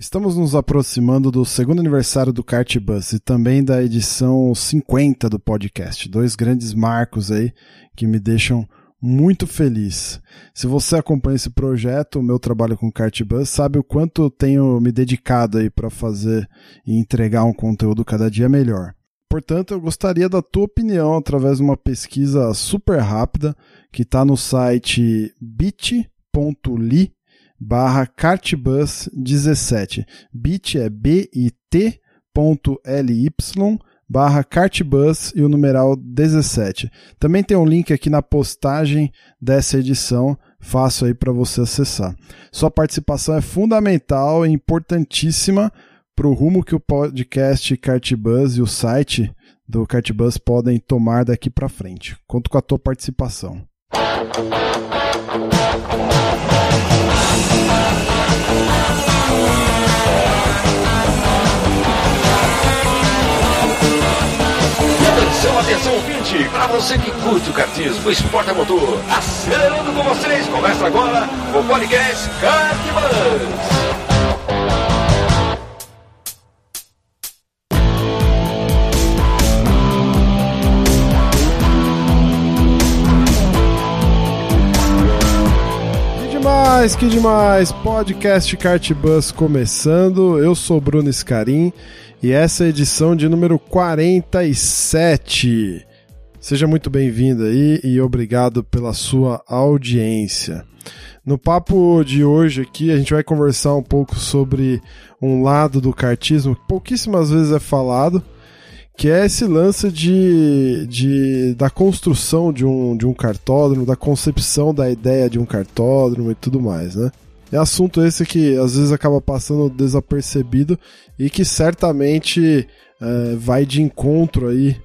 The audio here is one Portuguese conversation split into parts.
Estamos nos aproximando do segundo aniversário do Kart Bus e também da edição 50 do podcast. Dois grandes marcos aí que me deixam muito feliz. Se você acompanha esse projeto, o meu trabalho com Kart Bus, sabe o quanto eu tenho me dedicado aí para fazer e entregar um conteúdo cada dia melhor. Portanto, eu gostaria da tua opinião através de uma pesquisa super rápida que está no site bit.ly barra cartbus17. bit é bit.ly barra cartbus e o numeral 17. Também tem um link aqui na postagem dessa edição, fácil aí para você acessar. Sua participação é fundamental e importantíssima para o rumo que o podcast Cartbus e o site do Cartbus podem tomar daqui para frente. Conto com a tua participação. Atenção, atenção, ouvinte! Para você que curte o cartismo, o esporte a motor, acelerando com vocês, começa agora o podcast Cartbus. Demais, que demais! Podcast Kart Bus começando. Eu sou Bruno Scarim e essa é a edição de número 47. Seja muito bem-vindo aí e obrigado pela sua audiência. No papo de hoje aqui, a gente vai conversar um pouco sobre um lado do kartismo que pouquíssimas vezes é falado, que é esse lance de, de, da construção de um, de um cartódromo, da concepção da ideia de um cartódromo e tudo mais, né? É assunto esse que às vezes acaba passando desapercebido e que certamente é, vai de encontro aí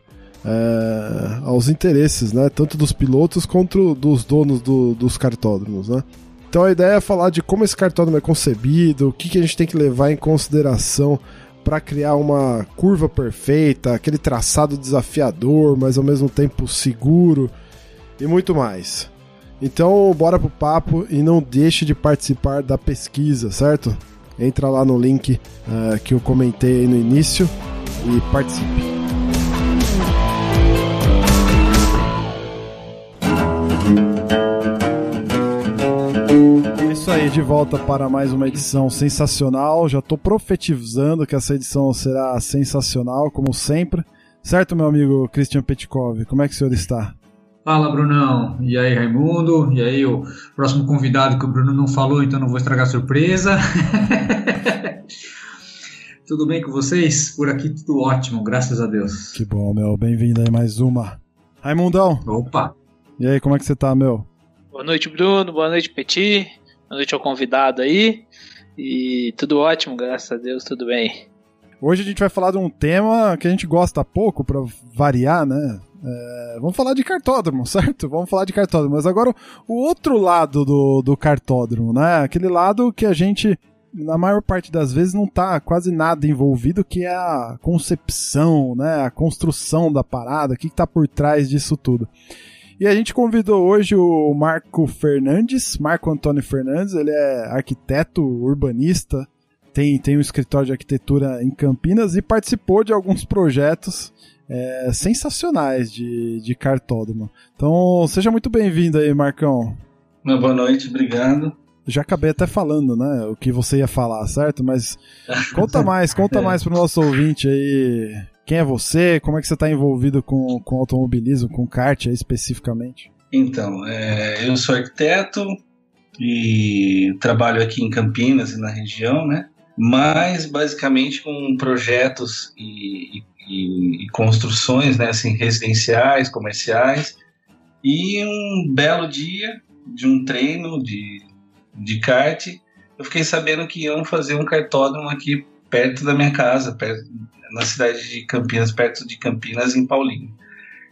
é, aos interesses, né? Tanto dos pilotos quanto dos donos do, dos cartódromos, né? Então a ideia é falar de como esse cartódromo é concebido, o que, que a gente tem que levar em consideração para criar uma curva perfeita, aquele traçado desafiador, mas ao mesmo tempo seguro e muito mais. Então, bora pro papo e não deixe de participar da pesquisa, certo? Entra lá no link uh, que eu comentei no início e participe. Aí, de volta para mais uma edição sensacional. Já estou profetizando que essa edição será sensacional, como sempre. Certo, meu amigo Christian Petkov? Como é que o senhor está? Fala, Brunão. E aí, Raimundo? E aí, o próximo convidado que o Bruno não falou, então não vou estragar a surpresa. tudo bem com vocês? Por aqui tudo ótimo, graças a Deus. Que bom, meu. Bem-vindo aí mais uma. Raimundão. Opa. E aí, como é que você tá, meu? Boa noite, Bruno. Boa noite, Petit. Boa noite ao convidado aí. E tudo ótimo, graças a Deus, tudo bem. Hoje a gente vai falar de um tema que a gente gosta pouco, para variar, né? É, vamos falar de cartódromo, certo? Vamos falar de cartódromo. Mas agora o outro lado do, do cartódromo, né? Aquele lado que a gente, na maior parte das vezes, não tá quase nada envolvido, que é a concepção, né? A construção da parada, o que, que tá por trás disso tudo. E a gente convidou hoje o Marco Fernandes, Marco Antônio Fernandes, ele é arquiteto, urbanista, tem, tem um escritório de arquitetura em Campinas e participou de alguns projetos é, sensacionais de, de cartódromo. Então, seja muito bem-vindo aí, Marcão. Uma boa noite, obrigado. Já acabei até falando, né, o que você ia falar, certo? Mas conta mais, conta é. mais pro nosso ouvinte aí quem é você? Como é que você está envolvido com, com automobilismo, com kart especificamente? Então, é, eu sou arquiteto e trabalho aqui em Campinas e na região, né? Mas basicamente com projetos e, e, e construções, né? Assim, residenciais, comerciais. E um belo dia de um treino de, de kart, eu fiquei sabendo que iam fazer um cartódromo aqui perto da minha casa, perto, na cidade de Campinas, perto de Campinas, em Paulinho.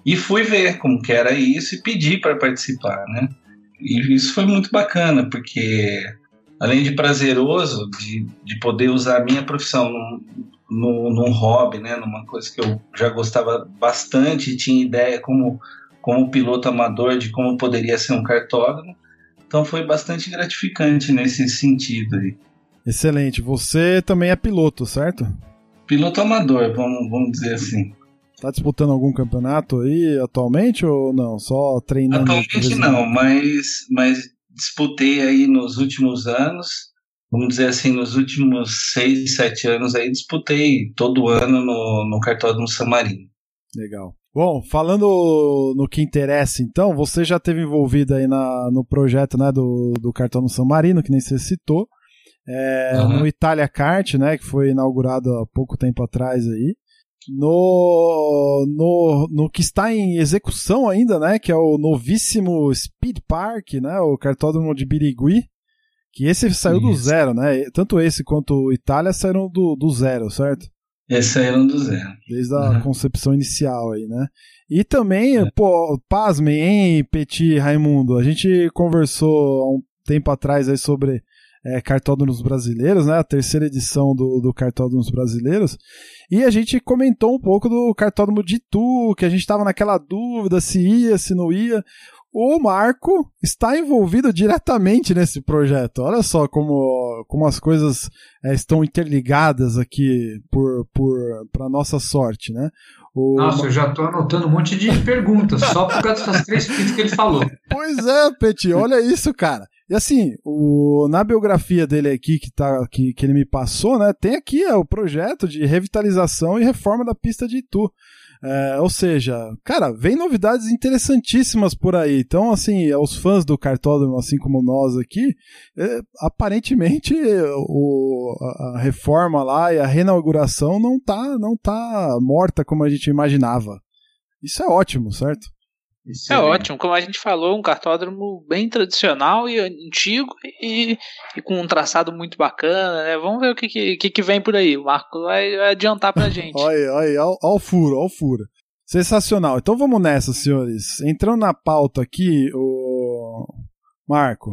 E fui ver como que era isso e pedi para participar, né? E isso foi muito bacana, porque além de prazeroso, de, de poder usar a minha profissão num, num, num hobby, né? Numa coisa que eu já gostava bastante tinha ideia como, como piloto amador de como poderia ser um cartódromo. Então foi bastante gratificante nesse sentido aí. Excelente. Você também é piloto, certo? Piloto amador, vamos, vamos dizer assim. Tá disputando algum campeonato aí atualmente ou não? Só treinando? Atualmente não, mas, mas disputei aí nos últimos anos, vamos dizer assim, nos últimos seis, sete anos aí, disputei todo ano no, no cartódromo San Marino. Legal. Bom, falando no que interessa, então, você já teve envolvido aí na, no projeto né, do, do cartão São Marino, que nem você citou, é, uhum. no Itália Kart, né, que foi inaugurado há pouco tempo atrás aí, no, no, no que está em execução ainda, né, que é o novíssimo Speed Park, né, o cartódromo de Birigui, que esse saiu Isso. do zero, né, tanto esse quanto o Itália saíram do, do zero, certo? Esse saíram do zero. Desde a uhum. concepção inicial aí, né? E também, é. pô, pasmem, hein, Petit Raimundo? A gente conversou há um tempo atrás aí sobre é, Cartódromos Brasileiros, né? A terceira edição do, do Cartódromos Brasileiros. E a gente comentou um pouco do Cartódromo de Itu, que a gente estava naquela dúvida se ia, se não ia o Marco está envolvido diretamente nesse projeto. Olha só como, como as coisas é, estão interligadas aqui por, por para nossa sorte, né? O... Nossa, eu já estou anotando um monte de perguntas só por causa dessas três pistas que ele falou. Pois é, Peti, olha isso, cara. E assim, o, na biografia dele aqui que, tá, que, que ele me passou, né, tem aqui é, o projeto de revitalização e reforma da pista de Itu. É, ou seja, cara, vem novidades interessantíssimas por aí. Então, assim, os fãs do cartódromo, assim como nós aqui, é, aparentemente o, a, a reforma lá e a reinauguração não tá, não tá morta como a gente imaginava. Isso é ótimo, certo? Isso é, é ótimo, como a gente falou, um cartódromo bem tradicional e antigo e, e com um traçado muito bacana, né? Vamos ver o que, que, que vem por aí. O Marco vai, vai adiantar pra gente. olha, olha, olha o furo, olha o furo. Sensacional. Então vamos nessa, senhores. Entrando na pauta aqui, o Marco,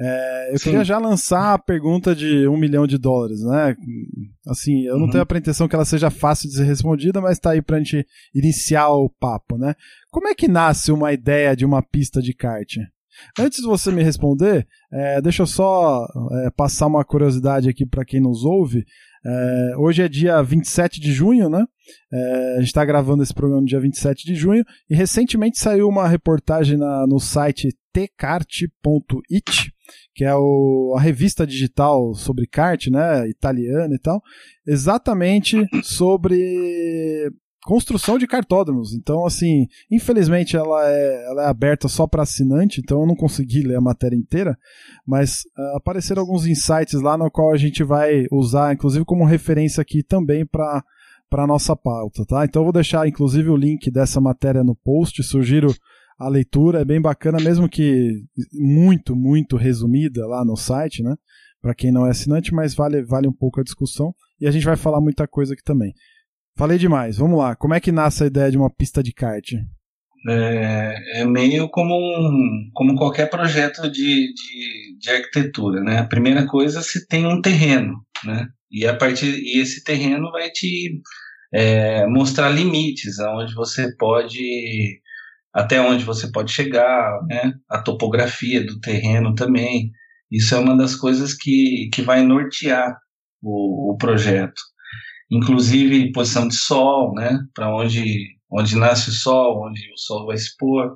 é, eu Sim. queria já lançar a pergunta de um milhão de dólares, né? Assim, eu não uhum. tenho a pretensão que ela seja fácil de ser respondida, mas tá aí pra gente iniciar o papo, né? Como é que nasce uma ideia de uma pista de kart? Antes de você me responder, é, deixa eu só é, passar uma curiosidade aqui para quem nos ouve. É, hoje é dia 27 de junho, né? É, a gente está gravando esse programa no dia 27 de junho e recentemente saiu uma reportagem na, no site tcart.it, que é o, a revista digital sobre kart, né? Italiana e tal, exatamente sobre construção de cartódromos. Então, assim, infelizmente ela é, ela é aberta só para assinante, então eu não consegui ler a matéria inteira, mas uh, apareceram alguns insights lá no qual a gente vai usar, inclusive como referência aqui também para para nossa pauta, tá? Então eu vou deixar inclusive o link dessa matéria no post, sugiro a leitura, é bem bacana, mesmo que muito, muito resumida lá no site, né? Para quem não é assinante, mas vale, vale um pouco a discussão e a gente vai falar muita coisa aqui também. Falei demais, vamos lá. Como é que nasce a ideia de uma pista de kart? É, é meio como, um, como qualquer projeto de, de, de, arquitetura, né? A primeira coisa, se tem um terreno, né? E a partir e esse terreno vai te é, mostrar limites, aonde você pode até onde você pode chegar, né? A topografia do terreno também. Isso é uma das coisas que, que vai nortear o, o projeto inclusive posição de sol, né, para onde, onde nasce o sol, onde o sol vai se pôr.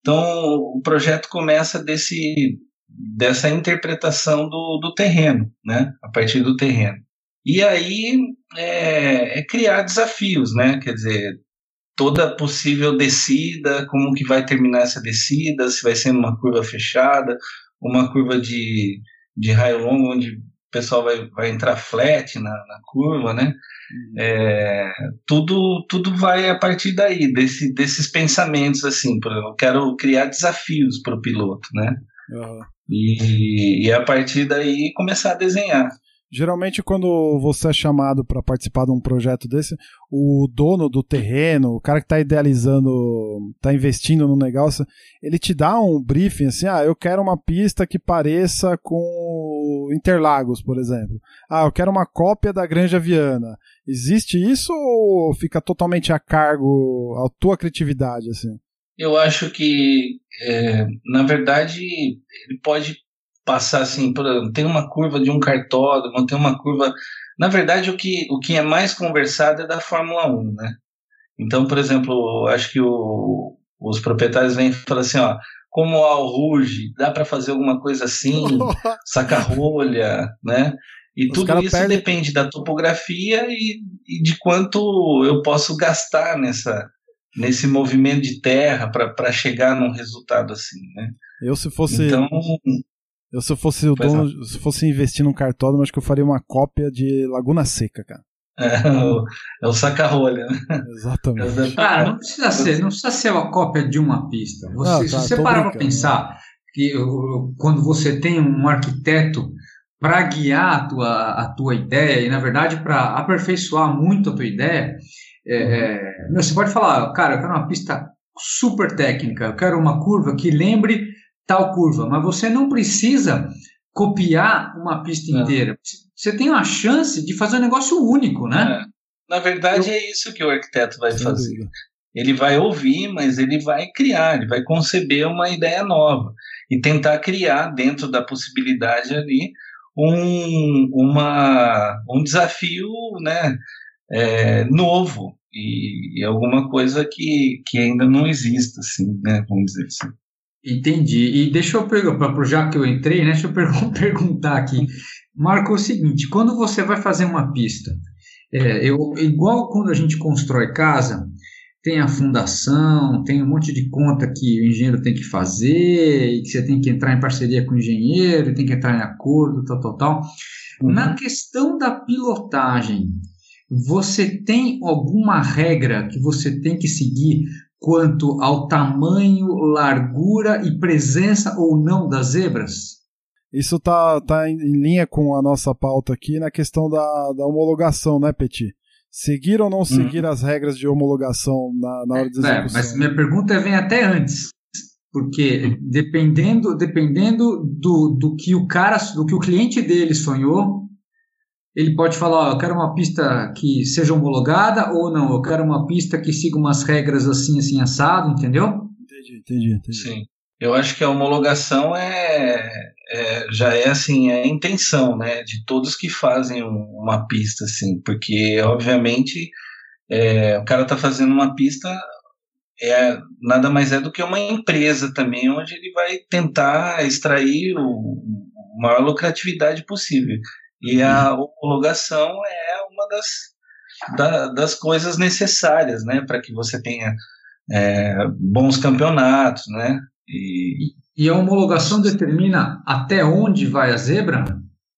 Então, o projeto começa desse, dessa interpretação do, do terreno, né, a partir do terreno. E aí é, é criar desafios, né, quer dizer, toda possível descida, como que vai terminar essa descida, se vai ser uma curva fechada, uma curva de, de raio longo, onde pessoal vai, vai entrar flat na, na curva, né? Uhum. É, tudo, tudo vai a partir daí, desse, desses pensamentos, assim, eu quero criar desafios para o piloto, né? Uhum. E, e a partir daí começar a desenhar. Geralmente, quando você é chamado para participar de um projeto desse, o dono do terreno, o cara que está idealizando, está investindo no negócio, ele te dá um briefing assim: ah, eu quero uma pista que pareça com Interlagos, por exemplo. Ah, eu quero uma cópia da Granja Viana. Existe isso ou fica totalmente a cargo, a tua criatividade, assim? Eu acho que, é, na verdade, ele pode passar assim, por, tem uma curva de um cartódromo, tem uma curva. Na verdade, o que, o que é mais conversado é da Fórmula 1, né? Então, por exemplo, acho que o, os proprietários vêm e falam assim, ó, como o Ruge, dá para fazer alguma coisa assim, saca-rolha, né? E Os tudo isso perdem... depende da topografia e, e, de quanto eu posso gastar nessa, nesse movimento de terra para chegar num resultado assim, né? Eu se fosse então, eu se fosse o dono, se fosse investir num cartódromo, acho que eu faria uma cópia de Laguna Seca, cara. É o, é o saca-rolha, né? Exatamente. Cara, não precisa ser, não precisa ser uma cópia de uma pista. Você, não, tá, se você parar para pensar que quando você tem um arquiteto para guiar a tua, a tua ideia e, na verdade, para aperfeiçoar muito a tua ideia, é, é, você pode falar, cara, eu quero uma pista super técnica, eu quero uma curva que lembre tal curva, mas você não precisa copiar uma pista é. inteira. Você tem uma chance de fazer um negócio único, né? É. Na verdade, eu... é isso que o arquiteto vai Sem fazer. Dúvida. Ele vai ouvir, mas ele vai criar, ele vai conceber uma ideia nova e tentar criar dentro da possibilidade ali um, uma, um desafio né, é, novo e, e, alguma coisa que, que ainda não existe, assim, né, vamos dizer assim. Entendi. E deixa eu perguntar, já que eu entrei, né, deixa eu perguntar aqui. Marco, é o seguinte, quando você vai fazer uma pista, é, eu, igual quando a gente constrói casa, tem a fundação, tem um monte de conta que o engenheiro tem que fazer, e que você tem que entrar em parceria com o engenheiro, tem que entrar em acordo, tal, tal, tal. Uhum. Na questão da pilotagem, você tem alguma regra que você tem que seguir quanto ao tamanho, largura e presença ou não das zebras? Isso tá, tá em linha com a nossa pauta aqui na questão da, da homologação, né, Petit? Seguir ou não uhum. seguir hum. as regras de homologação na, na hora de execução? É, mas minha pergunta vem até antes, porque dependendo, dependendo do, do que o cara, do que o cliente dele sonhou, ele pode falar, ó, eu quero uma pista que seja homologada ou não, eu quero uma pista que siga umas regras assim, assim, assado, entendeu? Entendi, entendi, entendi. Sim. Eu acho que a homologação é, é, já é assim é a intenção, né, de todos que fazem uma pista, assim, porque obviamente é, o cara está fazendo uma pista é nada mais é do que uma empresa também, onde ele vai tentar extrair o, a maior lucratividade possível. E a uhum. homologação é uma das, da, das coisas necessárias, né, para que você tenha é, bons campeonatos, né, e, e a homologação determina até onde vai a zebra?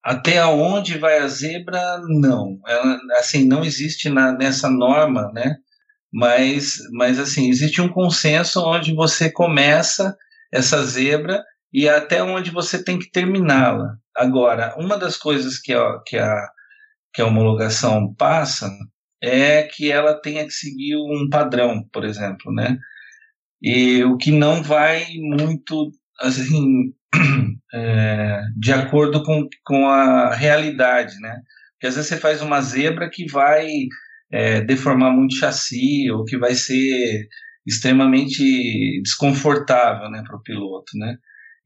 Até onde vai a zebra, não. Ela, assim, não existe na, nessa norma, né? Mas, mas, assim, existe um consenso onde você começa essa zebra e até onde você tem que terminá-la. Agora, uma das coisas que a, que, a, que a homologação passa é que ela tenha que seguir um padrão, por exemplo, né? e o que não vai muito assim é, de acordo com, com a realidade, né? Porque às vezes você faz uma zebra que vai é, deformar muito chassi ou que vai ser extremamente desconfortável, né, para o piloto, né?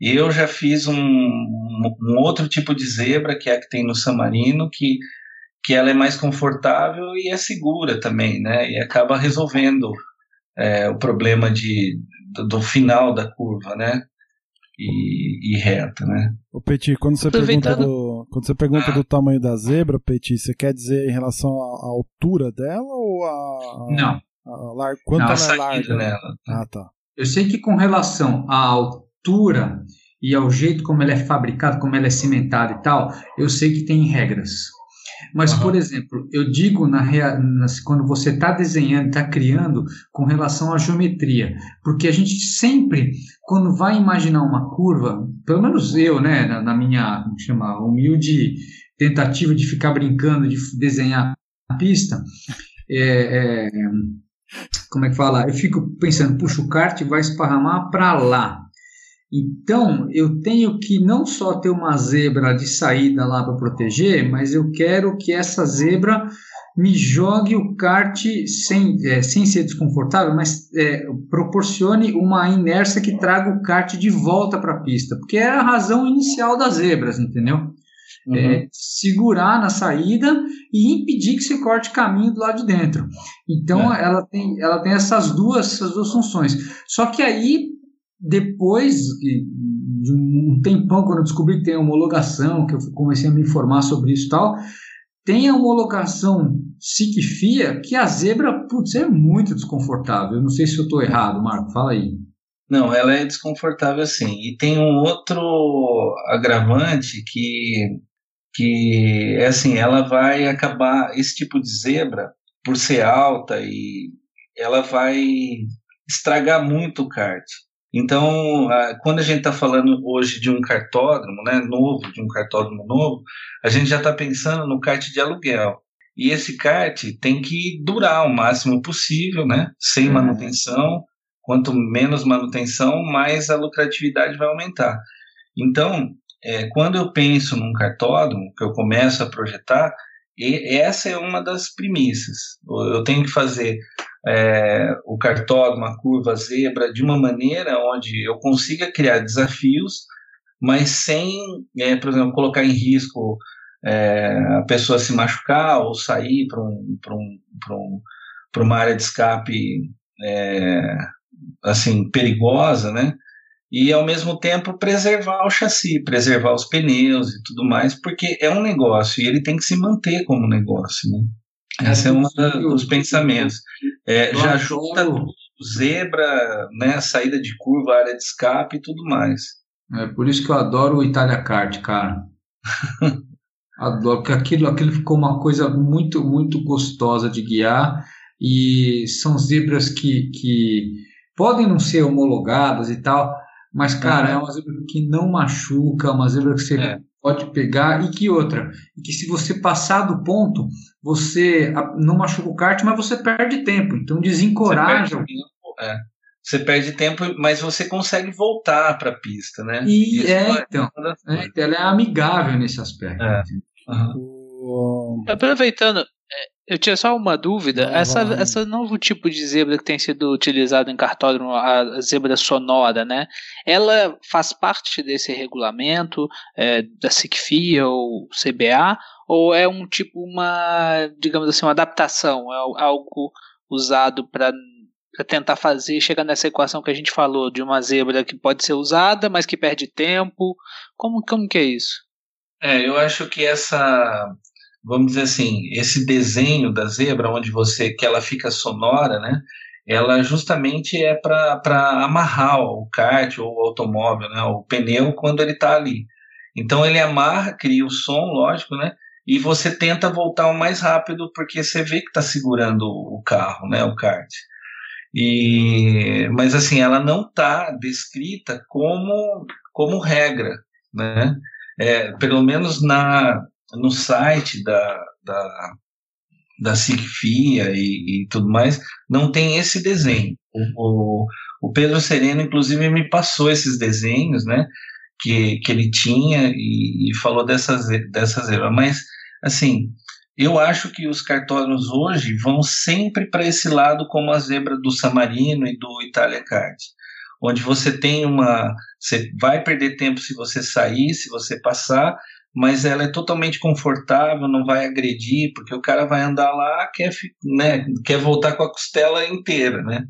E eu já fiz um, um, outro tipo de zebra que é a que tem no San Marino, que que ela é mais confortável e é segura também, né? E acaba resolvendo é, o problema de, do, do, final da curva, né? E, e reta, né? O Petit, quando você pergunta, do, quando você pergunta ah. do tamanho da zebra, Petit, você quer dizer em relação à, altura dela ou a. Não. A, lar, quanto Não, ela é larga? Nela. Ah, tá. Eu sei que com relação à altura e ao jeito como ela é fabricada, como ela é cimentada e tal, eu sei que tem regras. Mas, uhum. por exemplo, eu digo na, na quando você está desenhando, está criando com relação à geometria, porque a gente sempre, quando vai imaginar uma curva, pelo menos eu, né, na, na minha chama, humilde tentativa de ficar brincando, de desenhar a pista, é, é, como é que fala? Eu fico pensando, puxa, o kart vai esparramar para lá. Então, eu tenho que não só ter uma zebra de saída lá para proteger, mas eu quero que essa zebra me jogue o kart sem, é, sem ser desconfortável, mas é, proporcione uma inércia que traga o kart de volta para a pista, porque é a razão inicial das zebras, entendeu? Uhum. É, segurar na saída e impedir que você corte caminho do lado de dentro. Então é. ela, tem, ela tem essas duas, essas duas funções. Só que aí, depois de um tempão, quando eu descobri que tem homologação, que eu comecei a me informar sobre isso e tal, tem a homologação SIC-FIA que a zebra, putz, é muito desconfortável. Eu não sei se eu estou errado, Marco, fala aí. Não, ela é desconfortável sim. E tem um outro agravante que que é assim, ela vai acabar esse tipo de zebra por ser alta e ela vai estragar muito o kart. Então, quando a gente está falando hoje de um cartódromo, né, novo, de um cartódromo novo, a gente já está pensando no kart de aluguel. E esse kart tem que durar o máximo possível, né, sem uhum. manutenção. Quanto menos manutenção, mais a lucratividade vai aumentar. Então, é, quando eu penso num cartódromo, que eu começo a projetar, e essa é uma das premissas. Eu tenho que fazer é, o cartódromo, a curva zebra, de uma maneira onde eu consiga criar desafios, mas sem, é, por exemplo, colocar em risco é, a pessoa se machucar ou sair para um, um, um, uma área de escape é, assim perigosa, né? e ao mesmo tempo preservar o chassi, preservar os pneus e tudo mais, porque é um negócio e ele tem que se manter como negócio, né? Esse é um dos pensamentos. É, já junta zebra, né, saída de curva, área de escape e tudo mais. É por isso que eu adoro o Italia Kart, cara. adoro, porque aquilo, aquilo ficou uma coisa muito, muito gostosa de guiar e são zebras que, que podem não ser homologadas e tal, mas, cara, uhum. é uma zebra que não machuca, uma zebra que você é. Pode pegar e que outra. E que se você passar do ponto, você não machuca o kart, mas você perde tempo. Então desencoraja. Você perde tempo, é. Você perde tempo, mas você consegue voltar para a pista, né? E Isso é, é então, é, ela é amigável nesse aspecto. É. Uhum. Aproveitando, eu tinha só uma dúvida. Não, essa, essa novo tipo de zebra que tem sido utilizado em cartódromo, a zebra sonora, né? Ela faz parte desse regulamento é, da SICFIA ou CBA? Ou é um tipo, uma, digamos assim, uma adaptação? É algo usado para tentar fazer, chegar nessa equação que a gente falou, de uma zebra que pode ser usada, mas que perde tempo? Como, como que é isso? É, eu acho que essa vamos dizer assim, esse desenho da zebra, onde você que ela fica sonora, né? Ela justamente é para amarrar o kart ou o automóvel, né? O pneu quando ele está ali. Então ele amarra, cria o som, lógico, né? E você tenta voltar o mais rápido porque você vê que está segurando o carro, né? O kart. E, mas assim, ela não está descrita como, como regra, né? É, pelo menos na, no site da, da, da SIGFIA e, e, tudo mais, não tem esse desenho. O, o, Pedro Sereno, inclusive, me passou esses desenhos, né? Que, que ele tinha e, e falou dessas, dessas ervas. Mas, assim, eu acho que os cartódromos hoje vão sempre para esse lado, como a zebra do Samarino e do Italia Kart, onde você tem uma. Você vai perder tempo se você sair, se você passar, mas ela é totalmente confortável, não vai agredir, porque o cara vai andar lá, quer, né, quer voltar com a costela inteira, né?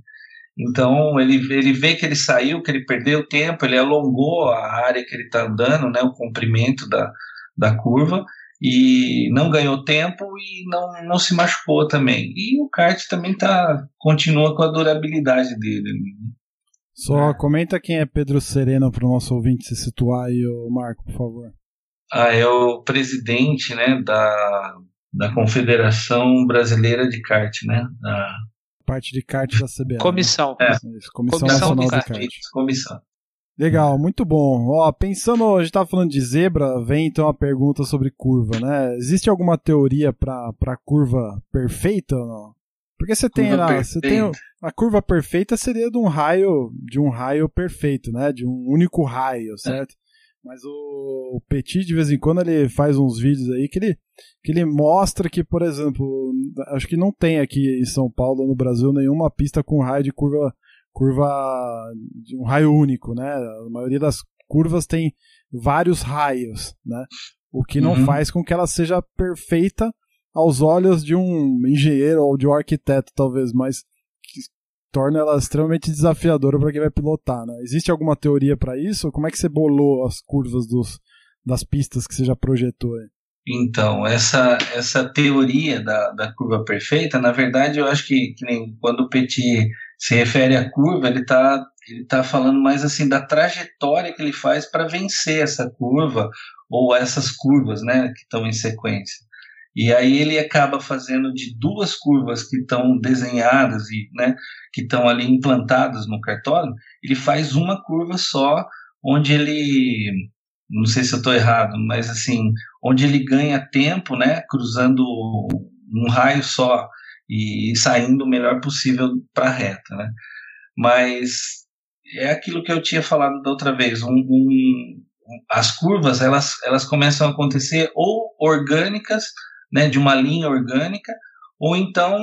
Então ele, ele vê que ele saiu, que ele perdeu tempo, ele alongou a área que ele está andando, né, o comprimento da, da curva, e não ganhou tempo e não, não se machucou também. E o kart também tá, continua com a durabilidade dele. Né? Só comenta quem é Pedro Sereno para o nosso ouvinte se situar aí, Marco, por favor. Ah, é o presidente né, da, da Confederação Brasileira de Kart, né? Da... Parte de kart da CBA. Comissão. Né? É. Comissão, Comissão Nacional de Kart. kart. Comissão. Legal, muito bom. Ó, pensando, a gente estava falando de zebra, vem então a pergunta sobre curva, né? Existe alguma teoria para para curva perfeita ou não? Porque você tem lá, você tem a curva perfeita seria de um raio, de um raio perfeito, né? De um único raio, certo? É. Mas o, Petit, de vez em quando, ele faz uns vídeos aí que ele, que ele mostra que, por exemplo, acho que não tem aqui em São Paulo, no Brasil, nenhuma pista com raio de curva, curva de um raio único, né? A maioria das curvas tem vários raios, né? O que não uhum. faz com que ela seja perfeita aos olhos de um engenheiro ou de um arquiteto, talvez, mas torna ela extremamente desafiadora para quem vai pilotar, né? Existe alguma teoria para isso? Como é que você bolou as curvas dos, das pistas que você já projetou aí? Então, essa, essa teoria da, da curva perfeita, na verdade, eu acho que, que nem quando o Petit se refere à curva, ele está ele tá falando mais assim da trajetória que ele faz para vencer essa curva ou essas curvas né, que estão em sequência. E aí ele acaba fazendo de duas curvas que estão desenhadas e né, que estão ali implantadas no cartório, ele faz uma curva só, onde ele, não sei se eu estou errado, mas assim, onde ele ganha tempo, né, cruzando um raio só e saindo o melhor possível para a reta, né? Mas é aquilo que eu tinha falado da outra vez, um, um, as curvas elas, elas começam a acontecer ou orgânicas né, de uma linha orgânica, ou então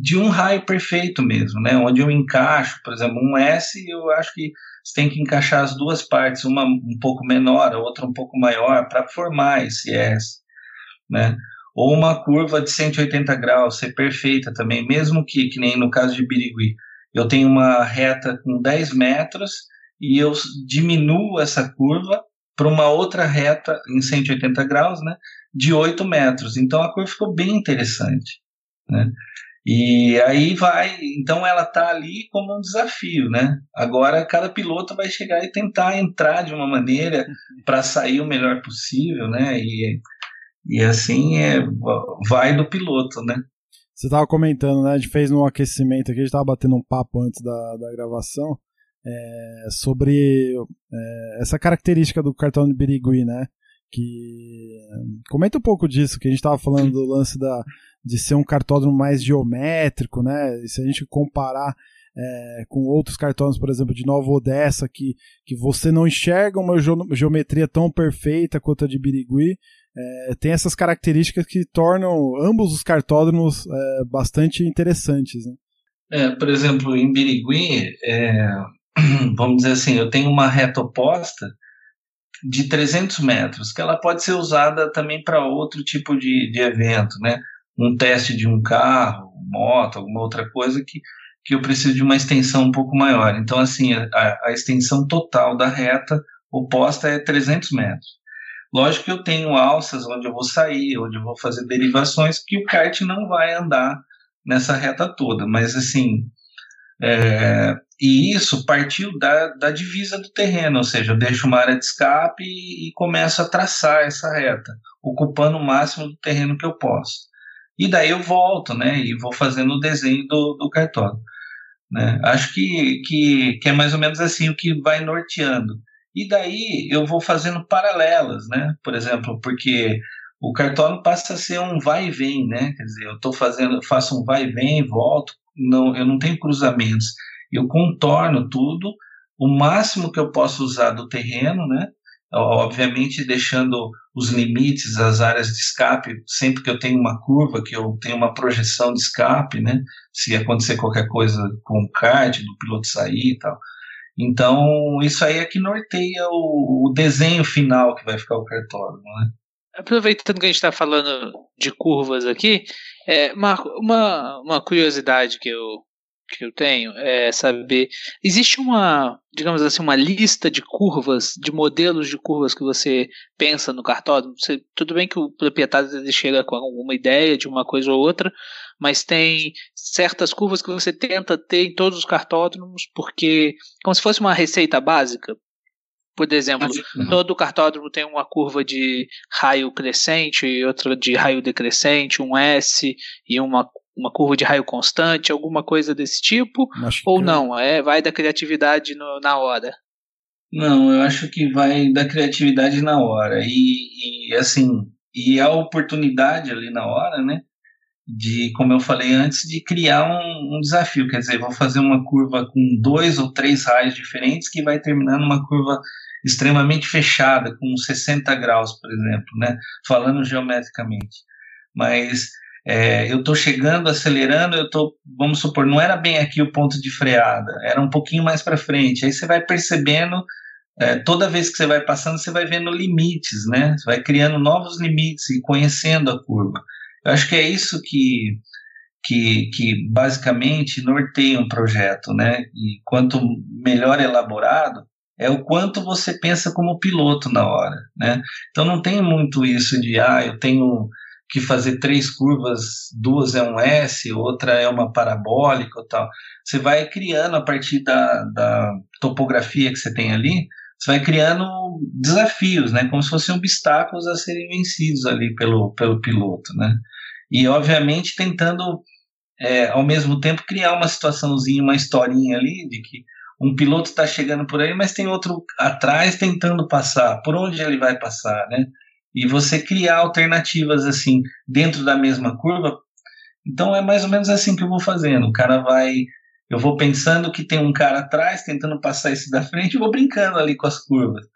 de um raio perfeito mesmo, né, onde eu encaixo, por exemplo, um S, eu acho que você tem que encaixar as duas partes, uma um pouco menor, a outra um pouco maior, para formar esse S, né? Ou uma curva de 180 graus ser perfeita também, mesmo que, que nem no caso de Birigui, eu tenho uma reta com 10 metros e eu diminuo essa curva para uma outra reta em 180 graus, né? De 8 metros. Então a curva ficou bem interessante. Né? E aí vai, então ela está ali como um desafio, né? Agora cada piloto vai chegar e tentar entrar de uma maneira para sair o melhor possível, né? E, e assim é, vai do piloto, né? Você estava comentando, né? A gente fez um aquecimento aqui, a gente estava batendo um papo antes da, da gravação é, sobre é, essa característica do cartão de Birigui, né? Que comenta um pouco disso que a gente estava falando do lance da de ser um cartódromo mais geométrico, né? E se a gente comparar é, com outros cartódromos, por exemplo, de Nova Odessa, que, que você não enxerga uma geometria tão perfeita quanto a de Birigui, é, tem essas características que tornam ambos os cartódromos é, bastante interessantes. Né? É, por exemplo, em Birigui, é, vamos dizer assim, eu tenho uma reta oposta de 300 metros, que ela pode ser usada também para outro tipo de, de evento, né? Um teste de um carro, moto, alguma outra coisa que, que eu preciso de uma extensão um pouco maior. Então, assim, a, a extensão total da reta oposta é 300 metros. Lógico que eu tenho alças onde eu vou sair, onde eu vou fazer derivações, que o kart não vai andar nessa reta toda, mas assim, é, e isso partiu da, da divisa do terreno, ou seja, eu deixo uma área de escape e, e começo a traçar essa reta, ocupando o máximo do terreno que eu posso. E daí eu volto, né, e vou fazendo o desenho do, do cartório. Né? Acho que, que, que é mais ou menos assim o que vai norteando. E daí eu vou fazendo paralelas, né? Por exemplo, porque o cartório passa a ser um vai e vem, né? Quer dizer, eu estou fazendo, faço um vai e vem, volto, não, eu não tenho cruzamentos eu contorno tudo o máximo que eu posso usar do terreno, né? Obviamente deixando os limites, as áreas de escape, sempre que eu tenho uma curva, que eu tenho uma projeção de escape, né? Se acontecer qualquer coisa com o kart, do piloto sair e tal. Então, isso aí é que norteia o, o desenho final que vai ficar o cartório, né? Aproveitando que a gente está falando de curvas aqui, é, Marco, uma, uma curiosidade que eu, que eu tenho é saber existe uma digamos assim uma lista de curvas de modelos de curvas que você pensa no cartódromo? Você, tudo bem que o proprietário chega com alguma ideia de uma coisa ou outra mas tem certas curvas que você tenta ter em todos os cartódromos porque como se fosse uma receita básica por exemplo, todo cartódromo tem uma curva de raio crescente e outra de raio decrescente, um S e uma uma curva de raio constante, alguma coisa desse tipo? Ou não? É, vai da criatividade no, na hora? Não, eu acho que vai da criatividade na hora. E, e, assim, e a oportunidade ali na hora, né? De, como eu falei antes, de criar um, um desafio. Quer dizer, vou fazer uma curva com dois ou três raios diferentes que vai terminar numa curva extremamente fechada, com 60 graus, por exemplo, né? Falando geometricamente. Mas é, eu estou chegando, acelerando, eu estou, vamos supor, não era bem aqui o ponto de freada, era um pouquinho mais para frente. Aí você vai percebendo, é, toda vez que você vai passando, você vai vendo limites, né? Você vai criando novos limites e conhecendo a curva. Eu acho que é isso que, que, que basicamente norteia um projeto, né? E quanto melhor elaborado, é o quanto você pensa como piloto na hora, né? Então não tem muito isso de, ah, eu tenho que fazer três curvas, duas é um S, outra é uma parabólica ou tal. Você vai criando a partir da, da topografia que você tem ali, você vai criando desafios, né? Como se fossem obstáculos a serem vencidos ali pelo, pelo piloto, né? E, obviamente, tentando, é, ao mesmo tempo, criar uma situaçãozinha, uma historinha ali de que um piloto está chegando por aí, mas tem outro atrás tentando passar. Por onde ele vai passar, né? e você criar alternativas assim dentro da mesma curva. Então é mais ou menos assim que eu vou fazendo. O cara vai, eu vou pensando que tem um cara atrás tentando passar esse da frente, e vou brincando ali com as curvas.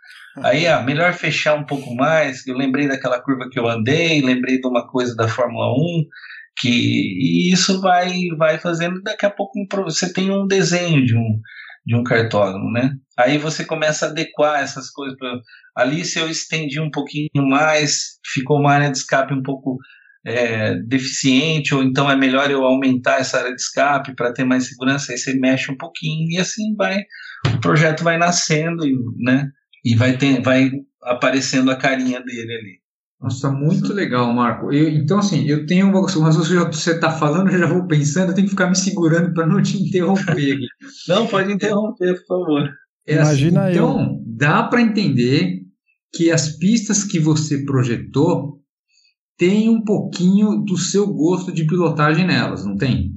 Aí, ah, melhor fechar um pouco mais. Eu lembrei daquela curva que eu andei, lembrei de uma coisa da Fórmula 1, que e isso vai vai fazendo daqui a pouco você tem um desenho de um de um cartódromo, né? Aí você começa a adequar essas coisas. Ali, se eu estendi um pouquinho mais, ficou uma área de escape um pouco é, deficiente, ou então é melhor eu aumentar essa área de escape para ter mais segurança. Aí você mexe um pouquinho e assim vai, o projeto vai nascendo, né? E vai, ter, vai aparecendo a carinha dele ali. Nossa, muito legal, Marco. Eu, então, assim, eu tenho uma. Mas você está falando, eu já vou pensando, eu tenho que ficar me segurando para não te interromper aqui. não, pode interromper, por favor. É Imagina assim, eu. Então, dá para entender que as pistas que você projetou têm um pouquinho do seu gosto de pilotagem nelas, não tem?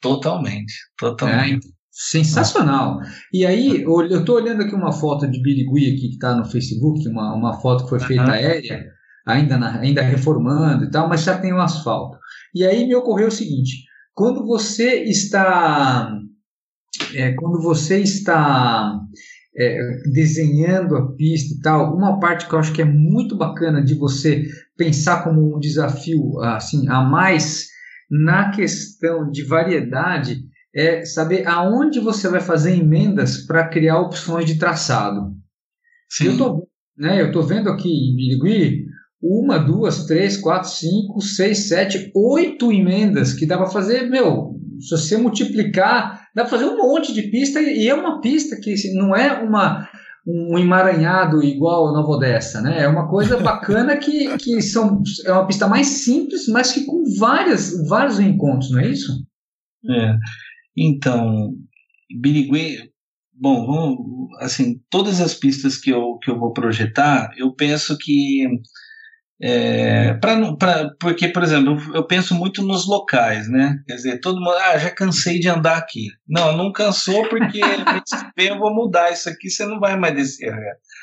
Totalmente, totalmente. É, sensacional. E aí, eu estou olhando aqui uma foto de Birigui aqui que está no Facebook, uma, uma foto que foi feita uhum. aérea ainda, na, ainda reformando e tal, mas já tem o asfalto. E aí me ocorreu o seguinte: quando você está é, quando você está é, desenhando a pista e tal, uma parte que eu acho que é muito bacana de você pensar como um desafio assim a mais na questão de variedade é saber aonde você vai fazer emendas para criar opções de traçado. Sim. Eu tô, né, eu tô vendo aqui em Birigui uma, duas, três, quatro, cinco, seis, sete, oito emendas que dá para fazer, meu, se você multiplicar, dá para fazer um monte de pista e é uma pista que assim, não é uma um emaranhado igual a Nova Odessa, né? É uma coisa bacana que, que são, é uma pista mais simples, mas que com várias, vários encontros, não é isso? É. Então, Birigui, bom, assim, todas as pistas que eu, que eu vou projetar, eu penso que é, pra, pra, porque, por exemplo, eu penso muito nos locais, né? Quer dizer, todo mundo, ah, já cansei de andar aqui. Não, não cansou porque bem, eu vou mudar isso aqui, você não vai mais descer,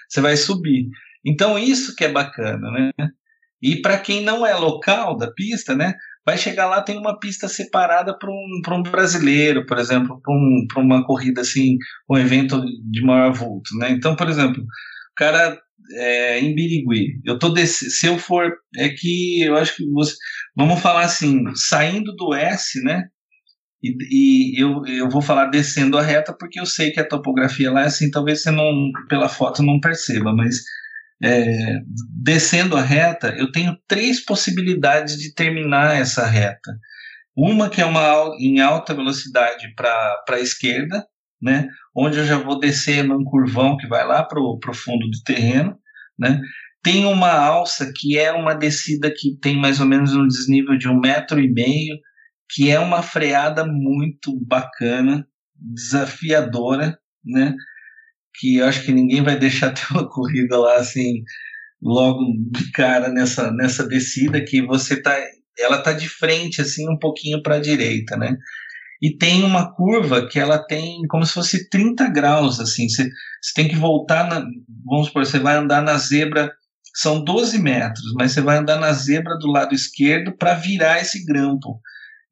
você vai subir. Então, isso que é bacana, né? E para quem não é local da pista, né? Vai chegar lá, tem uma pista separada para um, um brasileiro, por exemplo, para um, uma corrida assim, um evento de maior vulto, né? Então, por exemplo, o cara é, em Birigui. Eu tô desse, se eu for é que eu acho que você, vamos falar assim, saindo do S, né? E, e, eu, eu vou falar descendo a reta porque eu sei que a topografia lá é assim, talvez você não pela foto não perceba, mas é, descendo a reta, eu tenho três possibilidades de terminar essa reta. Uma que é uma em alta velocidade para a esquerda, né? Onde eu já vou descer num curvão que vai lá para o fundo do terreno, né? Tem uma alça que é uma descida que tem mais ou menos um desnível de um metro e meio, que é uma freada muito bacana, desafiadora, né? Que eu acho que ninguém vai deixar ter uma corrida lá assim logo de cara nessa nessa descida que você tá ela tá de frente assim um pouquinho para a direita, né? E tem uma curva que ela tem como se fosse 30 graus, assim, você, tem que voltar, na, vamos supor, você vai andar na zebra, são 12 metros, mas você vai andar na zebra do lado esquerdo para virar esse grampo,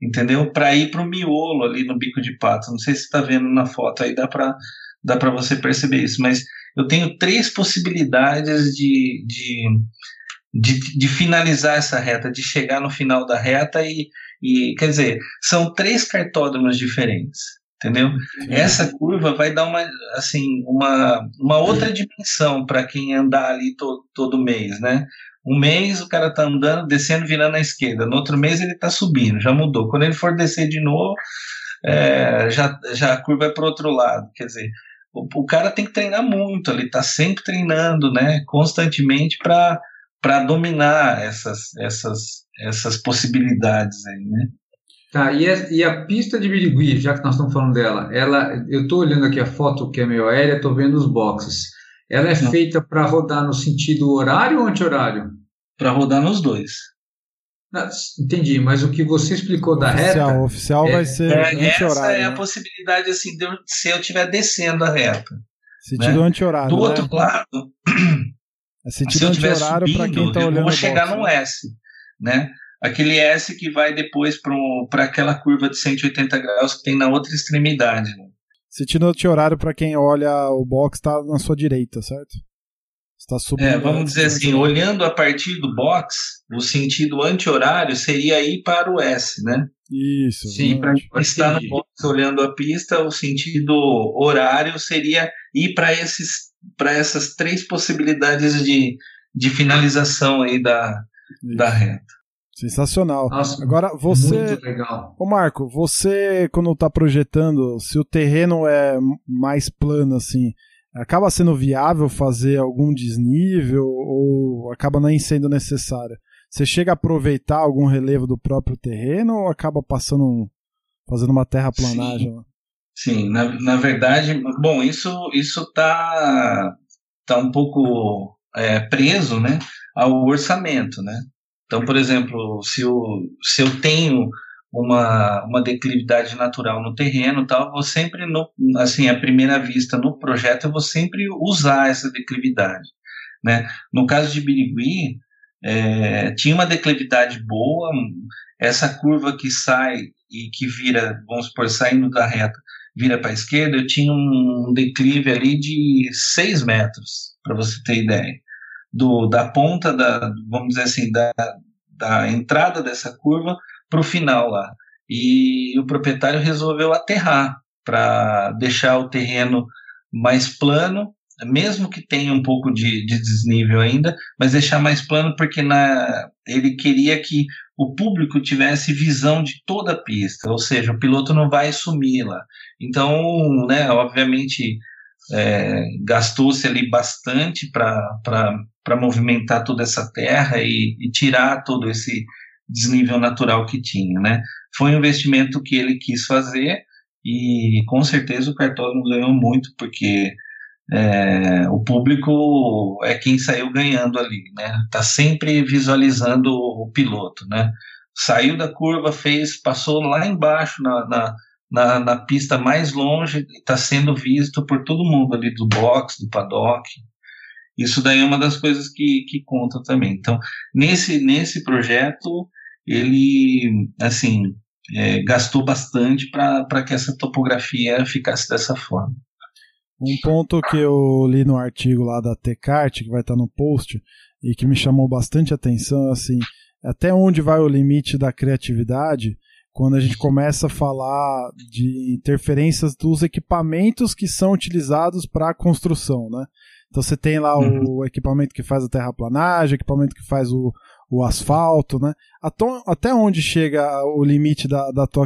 entendeu? Para ir para o miolo ali no bico de pato, não sei se está vendo na foto aí, dá para dá você perceber isso, mas eu tenho três possibilidades de, de, de, de finalizar essa reta, de chegar no final da reta e, e quer dizer, são três cartódromos diferentes, entendeu? Essa curva vai dar uma, assim, uma, uma outra dimensão para quem andar ali to, todo mês, né? Um mês o cara tá andando, descendo, virando à esquerda. No outro mês ele tá subindo, já mudou. Quando ele for descer de novo, é, já, já a curva é para outro lado. Quer dizer, o, o, cara tem que treinar muito, ele tá sempre treinando, né? Constantemente para dominar essas, essas, essas possibilidades aí, né? Tá, e a, e a pista de Birigui, já que nós estamos falando dela, ela, eu estou olhando aqui a foto que é meio aérea, estou vendo os boxes. Ela é Não. feita para rodar no sentido horário ou anti-horário? Para rodar nos dois. Não, entendi, mas o que você explicou da oficial, reta. Oficial é, vai ser é, Essa é a né? possibilidade assim, eu, se eu estiver descendo a reta. Sentido né? anti-horário. Do né? outro lado. É sentido anti-horário para quem está olhando. Eu vou chegar box, no né? S. Né? Aquele S que vai depois para aquela curva de 180 graus que tem na outra extremidade. Né? Sentido anti-horário para quem olha o box está na sua direita, certo? Está subindo. É, vamos dizer assim, olhando a partir do box, o sentido anti-horário seria ir para o S, né? Isso. Sim, para estar no box olhando a pista, o sentido horário seria ir para esses para essas três possibilidades de, de finalização aí da, da reta. Sensacional. Nossa, Agora você, muito legal. Ô Marco, você quando está projetando, se o terreno é mais plano assim, acaba sendo viável fazer algum desnível ou acaba nem sendo necessário? Você chega a aproveitar algum relevo do próprio terreno ou acaba passando fazendo uma terraplanagem? Sim, Sim na, na verdade, bom, isso isso tá tá um pouco é, preso, né, ao orçamento, né? Então, por exemplo, se eu, se eu tenho uma, uma declividade natural no terreno, tal, vou sempre, no, assim, à primeira vista no projeto, eu vou sempre usar essa declividade. Né? No caso de Birigui, é, tinha uma declividade boa, essa curva que sai e que vira, vamos supor, saindo da reta, vira para a esquerda, eu tinha um declive ali de 6 metros, para você ter ideia. Do, da ponta, da, vamos dizer assim, da, da entrada dessa curva para o final lá. E o proprietário resolveu aterrar para deixar o terreno mais plano, mesmo que tenha um pouco de, de desnível ainda, mas deixar mais plano porque na, ele queria que o público tivesse visão de toda a pista, ou seja, o piloto não vai sumir lá. Então, né, obviamente, é, gastou-se ali bastante para movimentar toda essa terra e, e tirar todo esse desnível natural que tinha, né? Foi um investimento que ele quis fazer e com certeza o cartódromo ganhou muito porque é, o público é quem saiu ganhando ali, né? Tá sempre visualizando o piloto, né? Saiu da curva, fez, passou lá embaixo na, na, na, na pista mais longe, está sendo visto por todo mundo ali do box, do paddock. Isso daí é uma das coisas que, que conta também. Então, nesse, nesse projeto, ele, assim, é, gastou bastante para que essa topografia ficasse dessa forma. Um ponto que eu li no artigo lá da Tecart, que vai estar no post, e que me chamou bastante atenção, é assim, até onde vai o limite da criatividade quando a gente começa a falar de interferências dos equipamentos que são utilizados para a construção, né? Então você tem lá uhum. o equipamento que faz a terraplanagem, o equipamento que faz o, o asfalto, né? Até onde chega o limite da, da tua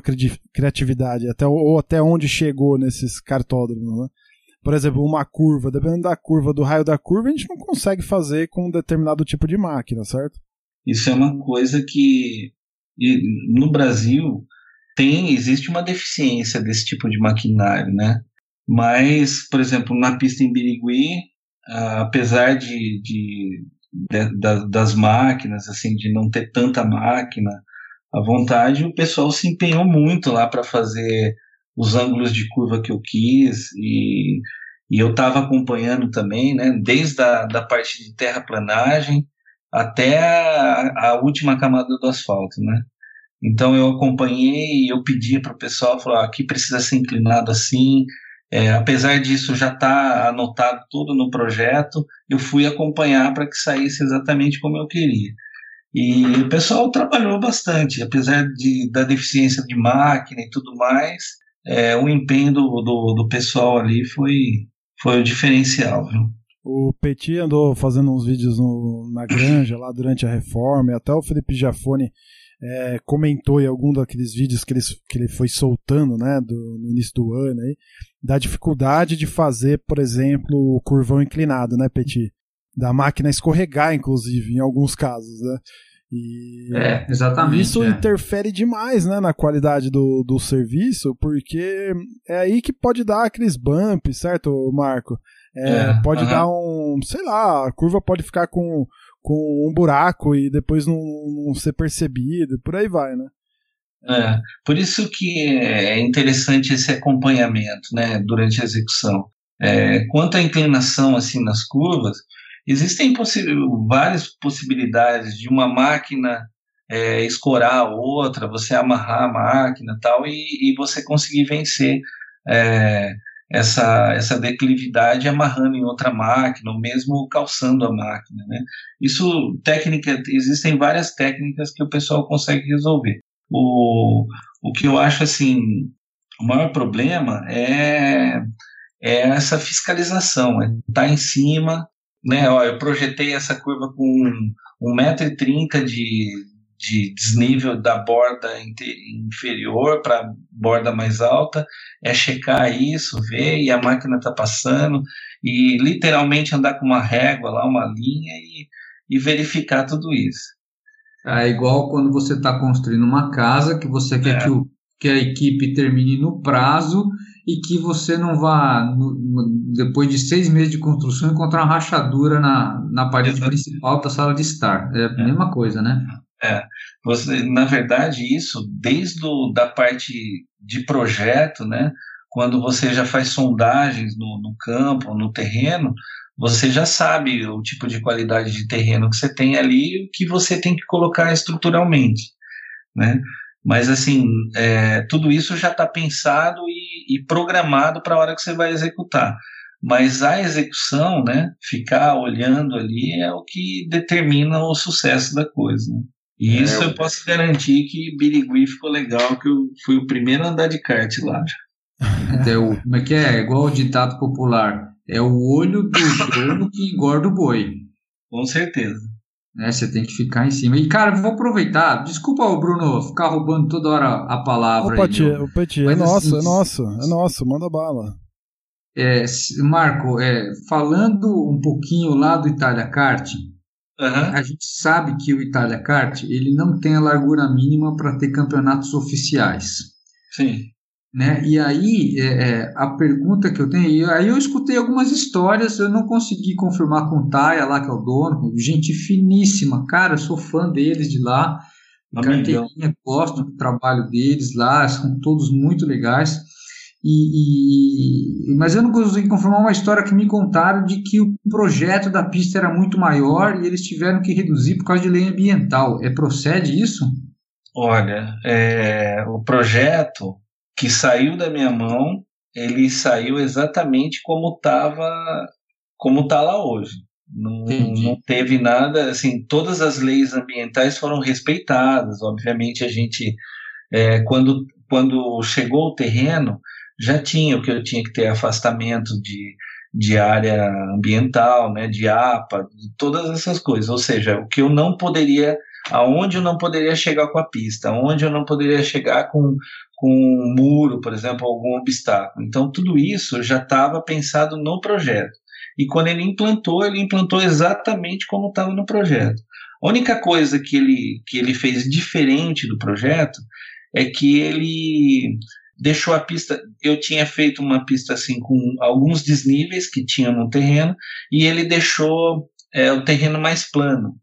criatividade? Até, ou até onde chegou nesses cartódromos, né? Por exemplo, uma curva, dependendo da curva, do raio da curva, a gente não consegue fazer com um determinado tipo de máquina, certo? Isso é uma coisa que no Brasil tem existe uma deficiência desse tipo de maquinário, né? Mas, por exemplo, na pista em Birigui, apesar de, de de, da, das máquinas, assim, de não ter tanta máquina à vontade, o pessoal se empenhou muito lá para fazer os ângulos de curva que eu quis e, e eu estava acompanhando também, né, desde a da parte de terraplanagem até a, a, última camada do asfalto, né. Então eu acompanhei e eu pedia para o pessoal, falar, aqui precisa ser inclinado assim, é, apesar disso já estar tá anotado tudo no projeto, eu fui acompanhar para que saísse exatamente como eu queria. E o pessoal trabalhou bastante, apesar de, da deficiência de máquina e tudo mais, é, o empenho do, do, do, pessoal ali foi, foi o diferencial. Viu? O Petit andou fazendo uns vídeos no, na granja lá durante a reforma, e até o Felipe Jafone é, comentou em algum daqueles vídeos que ele, que ele foi soltando né, do, no início do ano aí, da dificuldade de fazer, por exemplo, o curvão inclinado, né, Petit? Da máquina escorregar, inclusive, em alguns casos, né? E é, exatamente. Isso é. interfere demais né, na qualidade do, do serviço, porque é aí que pode dar aqueles bumps, certo, Marco? É, é, pode uh -huh. dar um, sei lá, a curva pode ficar com, com um buraco e depois não, não ser percebido, por aí vai, né? É, por isso que é interessante esse acompanhamento, né, durante a execução. É, quanto à inclinação assim nas curvas, existem possi várias possibilidades de uma máquina é, escorar a outra, você amarrar a máquina tal e, e você conseguir vencer é, essa, essa declividade amarrando em outra máquina, ou mesmo calçando a máquina. Né? Isso, técnica, existem várias técnicas que o pessoal consegue resolver. O, o que eu acho assim, o maior problema é, é essa fiscalização, é estar tá em cima, né? Ó, eu projetei essa curva com 1,30m de, de desnível da borda inferior para borda mais alta, é checar isso, ver e a máquina está passando e literalmente andar com uma régua lá, uma linha e, e verificar tudo isso. É igual quando você está construindo uma casa que você quer é. que, o, que a equipe termine no prazo e que você não vá, no, no, depois de seis meses de construção, encontrar uma rachadura na, na parede Exato. principal da sala de estar. É a é. mesma coisa, né? É, você, na verdade, isso desde do, da parte de projeto, né? Quando você já faz sondagens no, no campo, no terreno, você já sabe o tipo de qualidade de terreno que você tem ali e o que você tem que colocar estruturalmente, né? Mas assim, é, tudo isso já está pensado e, e programado para a hora que você vai executar. Mas a execução, né, ficar olhando ali é o que determina o sucesso da coisa. Né? E é, isso eu posso garantir que Birigui ficou legal, que eu fui o primeiro a andar de kart lá. Então, como é que é? Igual o ditado popular. É o olho do dono que engorda o boi. Com certeza. Né, você tem que ficar em cima. E, cara, vou aproveitar. Desculpa o Bruno ficar roubando toda hora a palavra. Opa, aí, tia, o Peti, é nosso, assim, é nosso, é nosso, manda bala. É, Marco, é, falando um pouquinho lá do Itália Kart, Uhum. A gente sabe que o Itália Kart ele não tem a largura mínima para ter campeonatos oficiais. Sim. Né? E aí é, é, a pergunta que eu tenho, aí eu escutei algumas histórias, eu não consegui confirmar com o Taia lá que é o dono, gente finíssima, cara, eu sou fã deles de lá, carteirinha, gosto do trabalho deles lá, são todos muito legais. E, e, mas eu não consegui confirmar uma história que me contaram de que o projeto da pista era muito maior e eles tiveram que reduzir por causa de lei ambiental. É procede isso? Olha, é, o projeto que saiu da minha mão, ele saiu exatamente como estava, como está lá hoje. Não, não, teve nada, assim, todas as leis ambientais foram respeitadas. Obviamente, a gente, é, quando, quando chegou o terreno, já tinha o que eu tinha que ter afastamento de, de área ambiental, né, de APA, de todas essas coisas. Ou seja, o que eu não poderia, aonde eu não poderia chegar com a pista, aonde eu não poderia chegar com, com um muro, por exemplo, algum obstáculo. Então, tudo isso já estava pensado no projeto. E quando ele implantou, ele implantou exatamente como estava no projeto. A única coisa que ele, que ele fez diferente do projeto é que ele deixou a pista. Eu tinha feito uma pista assim com alguns desníveis que tinha no terreno e ele deixou é, o terreno mais plano.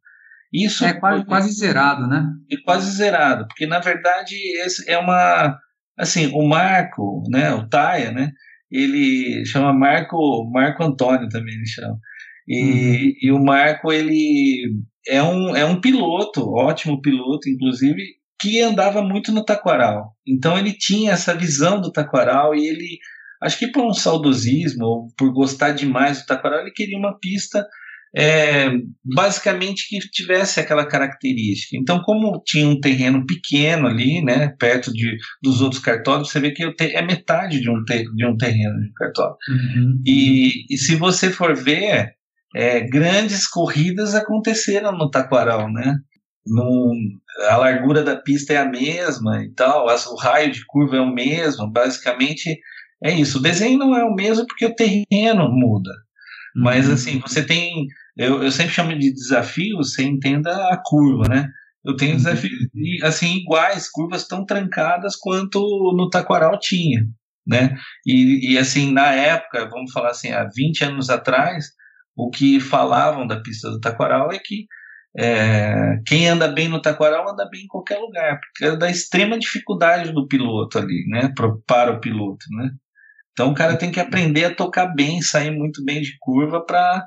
Isso é quase, quase zerado, né? É quase zerado, porque na verdade esse é uma assim o Marco, né? O Taia, né? Ele chama Marco Marco Antônio também ele chama. E, uhum. e o Marco ele é um, é um piloto, ótimo piloto, inclusive que andava muito no taquaral. Então ele tinha essa visão do taquaral e ele acho que por um saudosismo, ou por gostar demais do Taquaral, ele queria uma pista é, basicamente que tivesse aquela característica. Então, como tinha um terreno pequeno ali, né, perto de, dos outros cartódromos, você vê que é metade de um, ter, de um terreno de cartódromo. Uhum. E, e se você for ver, é, grandes corridas aconteceram no Taquaral, né? No, a largura da pista é a mesma e tal, o raio de curva é o mesmo, basicamente é isso. O desenho não é o mesmo porque o terreno muda. Uhum. Mas assim, você tem eu, eu sempre chamo de desafio, você entenda a curva, né? Eu tenho uhum. desafios assim iguais, curvas tão trancadas quanto no Taquaral tinha, né? E, e assim, na época, vamos falar assim, há 20 anos atrás, o que falavam da pista do Taquaral é que é, quem anda bem no Taquaral anda bem em qualquer lugar, porque é da extrema dificuldade do piloto ali, né? Pro, para o piloto, né? Então o cara tem que aprender a tocar bem, sair muito bem de curva para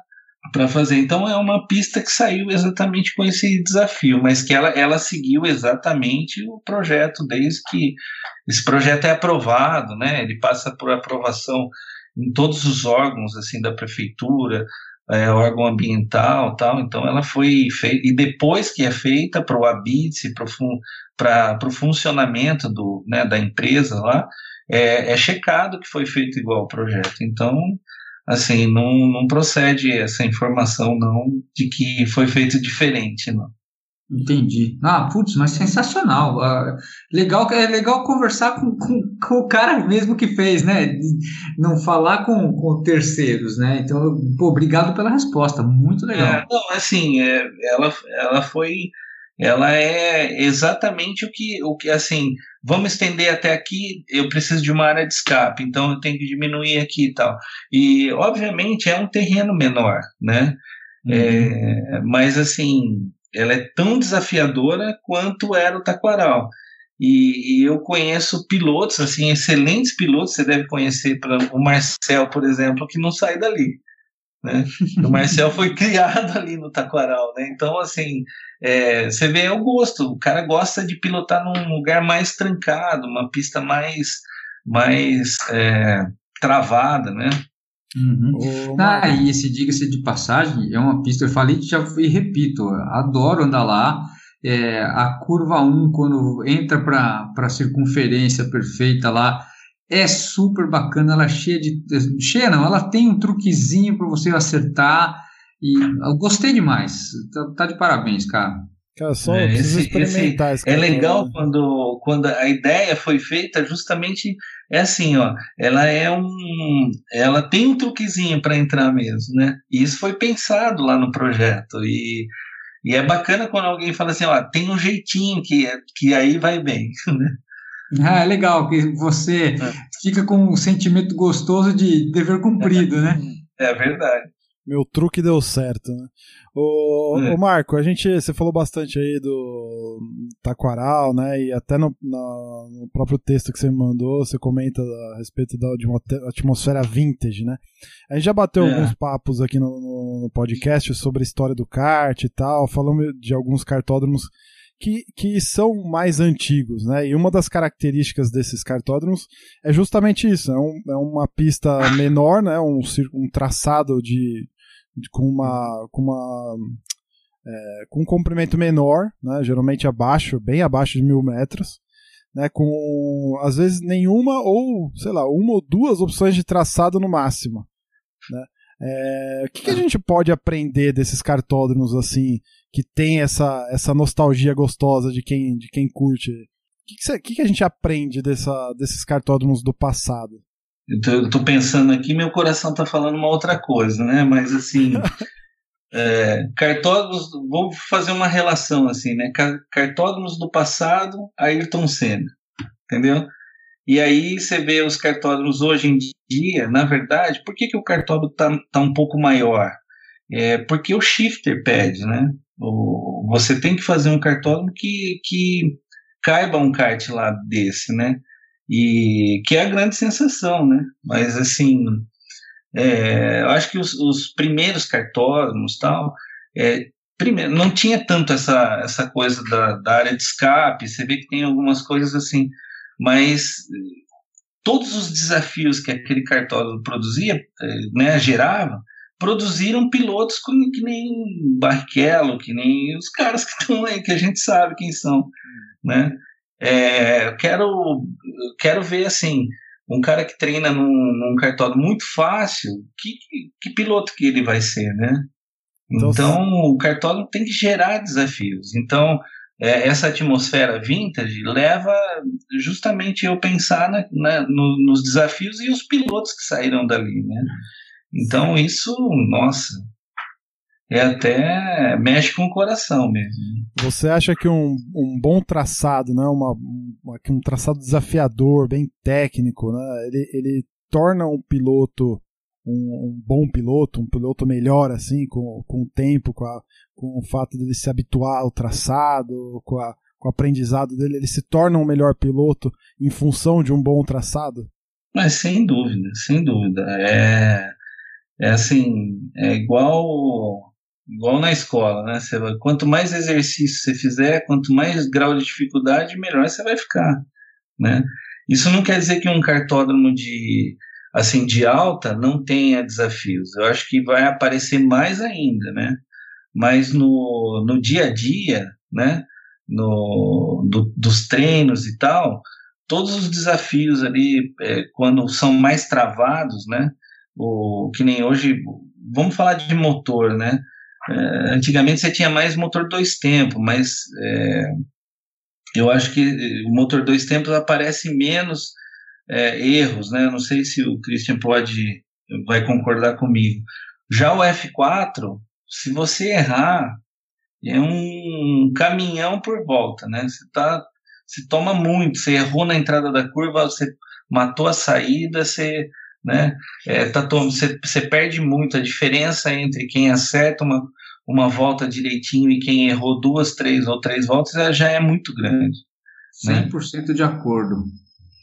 para fazer. Então é uma pista que saiu exatamente com esse desafio, mas que ela, ela seguiu exatamente o projeto desde que esse projeto é aprovado, né? Ele passa por aprovação em todos os órgãos assim da prefeitura, é, órgão ambiental, tal. Então ela foi feita e depois que é feita para o ABITS, para o funcionamento do, né, da empresa lá, é, é checado que foi feito igual ao projeto. Então assim, não, não procede essa informação não de que foi feito diferente, não. Entendi. Ah, putz, mas sensacional. Uh, legal, é legal conversar com, com, com, o cara mesmo que fez, né? Não falar com, com terceiros, né? Então, pô, obrigado pela resposta. Muito legal. É, não, assim, é, ela, ela foi. Ela é exatamente o que, o que, assim, vamos estender até aqui, eu preciso de uma área de escape, então eu tenho que diminuir aqui e tal. E, obviamente, é um terreno menor, né? Uhum. É, mas, assim, ela é tão desafiadora quanto era o Taquaral. E, e, eu conheço pilotos, assim, excelentes pilotos, você deve conhecer pra, o Marcel, por exemplo, que não sai dali. Né? O Marcel foi criado ali no Taquaral, né? Então, assim, é, você vê o gosto. O cara gosta de pilotar num lugar mais trancado, uma pista mais, mais é, travada, né? Uhum. Ah, e esse diga-se de passagem, é uma pista, eu falei já e repito, adoro andar lá. É, a curva 1, quando entra para a circunferência perfeita lá, é super bacana, ela é cheia de. Cheia não, ela tem um truquezinho para você acertar. E eu gostei demais. Tá, tá de parabéns, cara. Cara, só é, esse, experimentar esse, É legal quando, quando a ideia foi feita justamente é assim, ó, ela é um ela tem um truquezinho para entrar mesmo, né? E isso foi pensado lá no projeto e, e é bacana quando alguém fala assim, ó, tem um jeitinho que que aí vai bem, né? Ah, é legal que você é. fica com um sentimento gostoso de dever cumprido, né? É verdade meu truque deu certo, né? O, é. o Marco, a gente, você falou bastante aí do Taquaral, né? E até no, na, no próprio texto que você me mandou, você comenta a respeito da de uma atmosfera vintage, né? A gente já bateu é. alguns papos aqui no, no, podcast sobre a história do kart e tal, falando de alguns kartódromos que, que são mais antigos, né? E uma das características desses cartódromos é justamente isso, é, um, é uma pista menor, né? Um, um traçado de, com uma com uma é, com um comprimento menor, né, geralmente abaixo, bem abaixo de mil metros, né, com às vezes nenhuma ou sei lá uma ou duas opções de traçado no máximo, né. É, o que, que, a gente pode aprender desses cartódromos assim que tem essa, essa nostalgia gostosa de quem de quem curte? O que, que, que, a gente aprende dessa, desses cartódromos do passado? Eu tô, pensando aqui, meu coração tá falando uma outra coisa, né? Mas assim, é, cartódromos, vou fazer uma relação assim, né? Cartódromos do passado, Ayrton Senna, entendeu? E aí você vê os cartódromos hoje em dia, na verdade, por que, que o cartódromo tá, tá um pouco maior? É porque o shifter pede, né? O, você tem que fazer um cartódromo que, que caiba um kart lá desse, né? e que é a grande sensação, né? Mas assim, é, eu acho que os, os primeiros cartódromos tal, é, primeiro não tinha tanto essa essa coisa da, da área de escape. Você vê que tem algumas coisas assim, mas todos os desafios que aquele cartódromo produzia, eh, né, gerava, produziram pilotos que nem Barrichello, que nem os caras que estão aí, que a gente sabe quem são, né? É, quero, quero ver, assim, um cara que treina num, num cartódromo muito fácil, que, que, que, piloto que ele vai ser, né? Então, então o cartódromo tem que gerar desafios. Então, é, essa atmosfera vintage leva justamente eu pensar na, na, no, nos desafios e os pilotos que saíram dali, né? Então isso, nossa, é até mexe com o coração mesmo. Você acha que um, um bom traçado, né, uma, uma, um traçado desafiador, bem técnico, né, ele, ele torna um piloto um, um, bom piloto, um piloto melhor assim, com, com o tempo, com, a, com o fato de ele se habituar ao traçado, com, a, com o aprendizado dele, ele se torna um melhor piloto em função de um bom traçado? Mas sem dúvida, sem dúvida. É, é assim, é igual igual na escola, né? Você quanto mais exercício você fizer, quanto mais grau de dificuldade, melhor você vai ficar, né? Isso não quer dizer que um cartódromo de assim de alta não tenha desafios. Eu acho que vai aparecer mais ainda, né? Mas no, no dia a dia, né? No, do, dos treinos e tal, todos os desafios ali, é, quando são mais travados, né? O, que nem hoje, vamos falar de motor, né? É, antigamente você tinha mais motor dois tempos, mas é, eu acho que o motor dois tempos aparece menos é, erros, né? Não sei se o Christian pode vai concordar comigo. Já o F4, se você errar, é um caminhão por volta, né? Você tá, se toma muito, você errou na entrada da curva, você matou a saída, você, né? É, tá você, você perde muito a diferença entre quem acerta uma, uma volta direitinho e quem errou duas, três ou três voltas já é muito grande. 100% né? de acordo.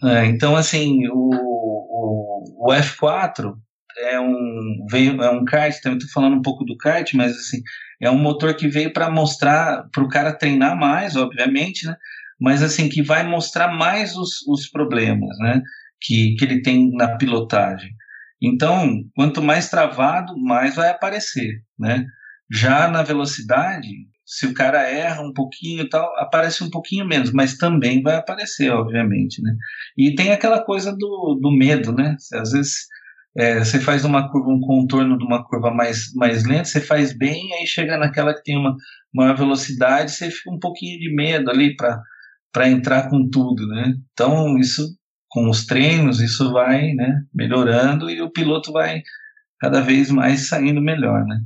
É, então, assim, o, o, o, F4 é um, veio, é um kart, estou falando um pouco do kart, mas assim, é um motor que veio para mostrar, para o cara treinar mais, obviamente, né? mas assim, que vai mostrar mais os, os problemas né? que, que ele tem na pilotagem. Então, quanto mais travado, mais vai aparecer, né? Já na velocidade, se o cara erra um pouquinho e tal, aparece um pouquinho menos, mas também vai aparecer, obviamente, né? E tem aquela coisa do, do medo, né? Às vezes é, você faz uma curva, um contorno de uma curva mais, mais lenta, você faz bem, aí chega naquela que tem uma maior velocidade, você fica um pouquinho de medo ali para entrar com tudo, né? Então, isso, com os treinos, isso vai né, melhorando e o piloto vai cada vez mais saindo melhor, né?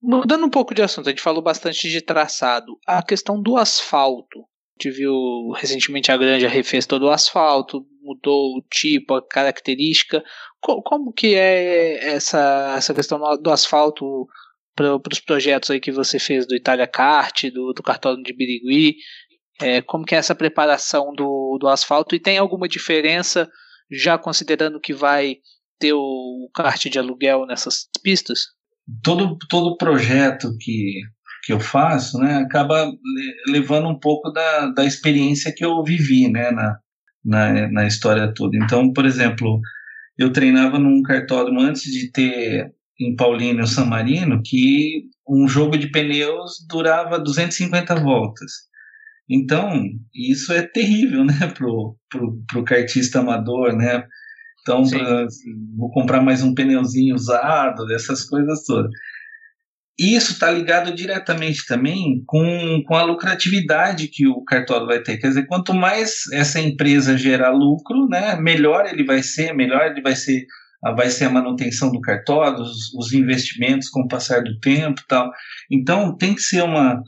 Mudando um pouco de assunto, a gente falou bastante de traçado. A questão do asfalto. A gente viu recentemente a Granja refez todo o asfalto, mudou o tipo, a característica. Como, que é essa, essa questão do asfalto para os projetos aí que você fez do Itália Kart, do, do de Birigui? É, como que é essa preparação do, do asfalto? E tem alguma diferença, já considerando que vai ter o kart de aluguel nessas pistas? Todo, todo projeto que, que eu faço né, acaba levando um pouco da, da experiência que eu vivi né, na, na, na história toda. Então, por exemplo, eu treinava num cartódromo antes de ter em Paulínia San Marino que um jogo de pneus durava 250 voltas. Então, isso é terrível, né, pro, pro, pro kartista amador, né? Então, pra, vou comprar mais um pneuzinho usado, essas coisas todas. Isso está ligado diretamente também com, com a lucratividade que o cartório vai ter. Quer dizer, quanto mais essa empresa gerar lucro, né, melhor ele vai ser, melhor ele vai ser, vai ser a manutenção do cartório, os, os investimentos com o passar do tempo tal. Então, tem que ser uma,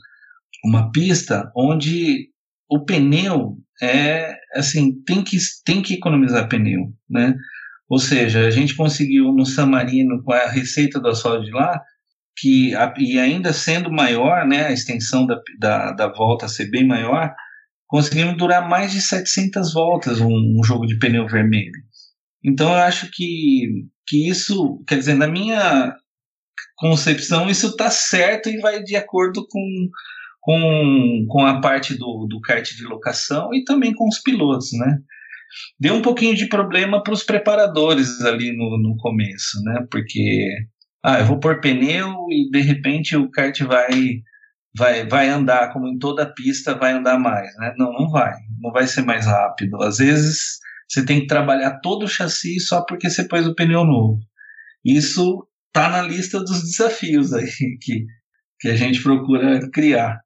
uma pista onde o pneu é assim tem que tem que economizar pneu, né? Ou seja, a gente conseguiu no San Marino com a receita do asfalto de lá que e ainda sendo maior, né, a extensão da, da, da volta ser bem maior, conseguimos durar mais de 700 voltas um, um jogo de pneu vermelho. Então eu acho que que isso, quer dizer, na minha concepção, isso está certo e vai de acordo com com, com a parte do, do kart de locação e também com os pilotos, né? Deu um pouquinho de problema para os preparadores ali no, no começo, né? Porque ah, eu vou pôr pneu e de repente o kart vai vai vai andar como em toda pista vai andar mais, né? Não, não vai, não vai ser mais rápido. Às vezes você tem que trabalhar todo o chassi só porque você pôs o pneu novo. Isso tá na lista dos desafios aí que que a gente procura criar.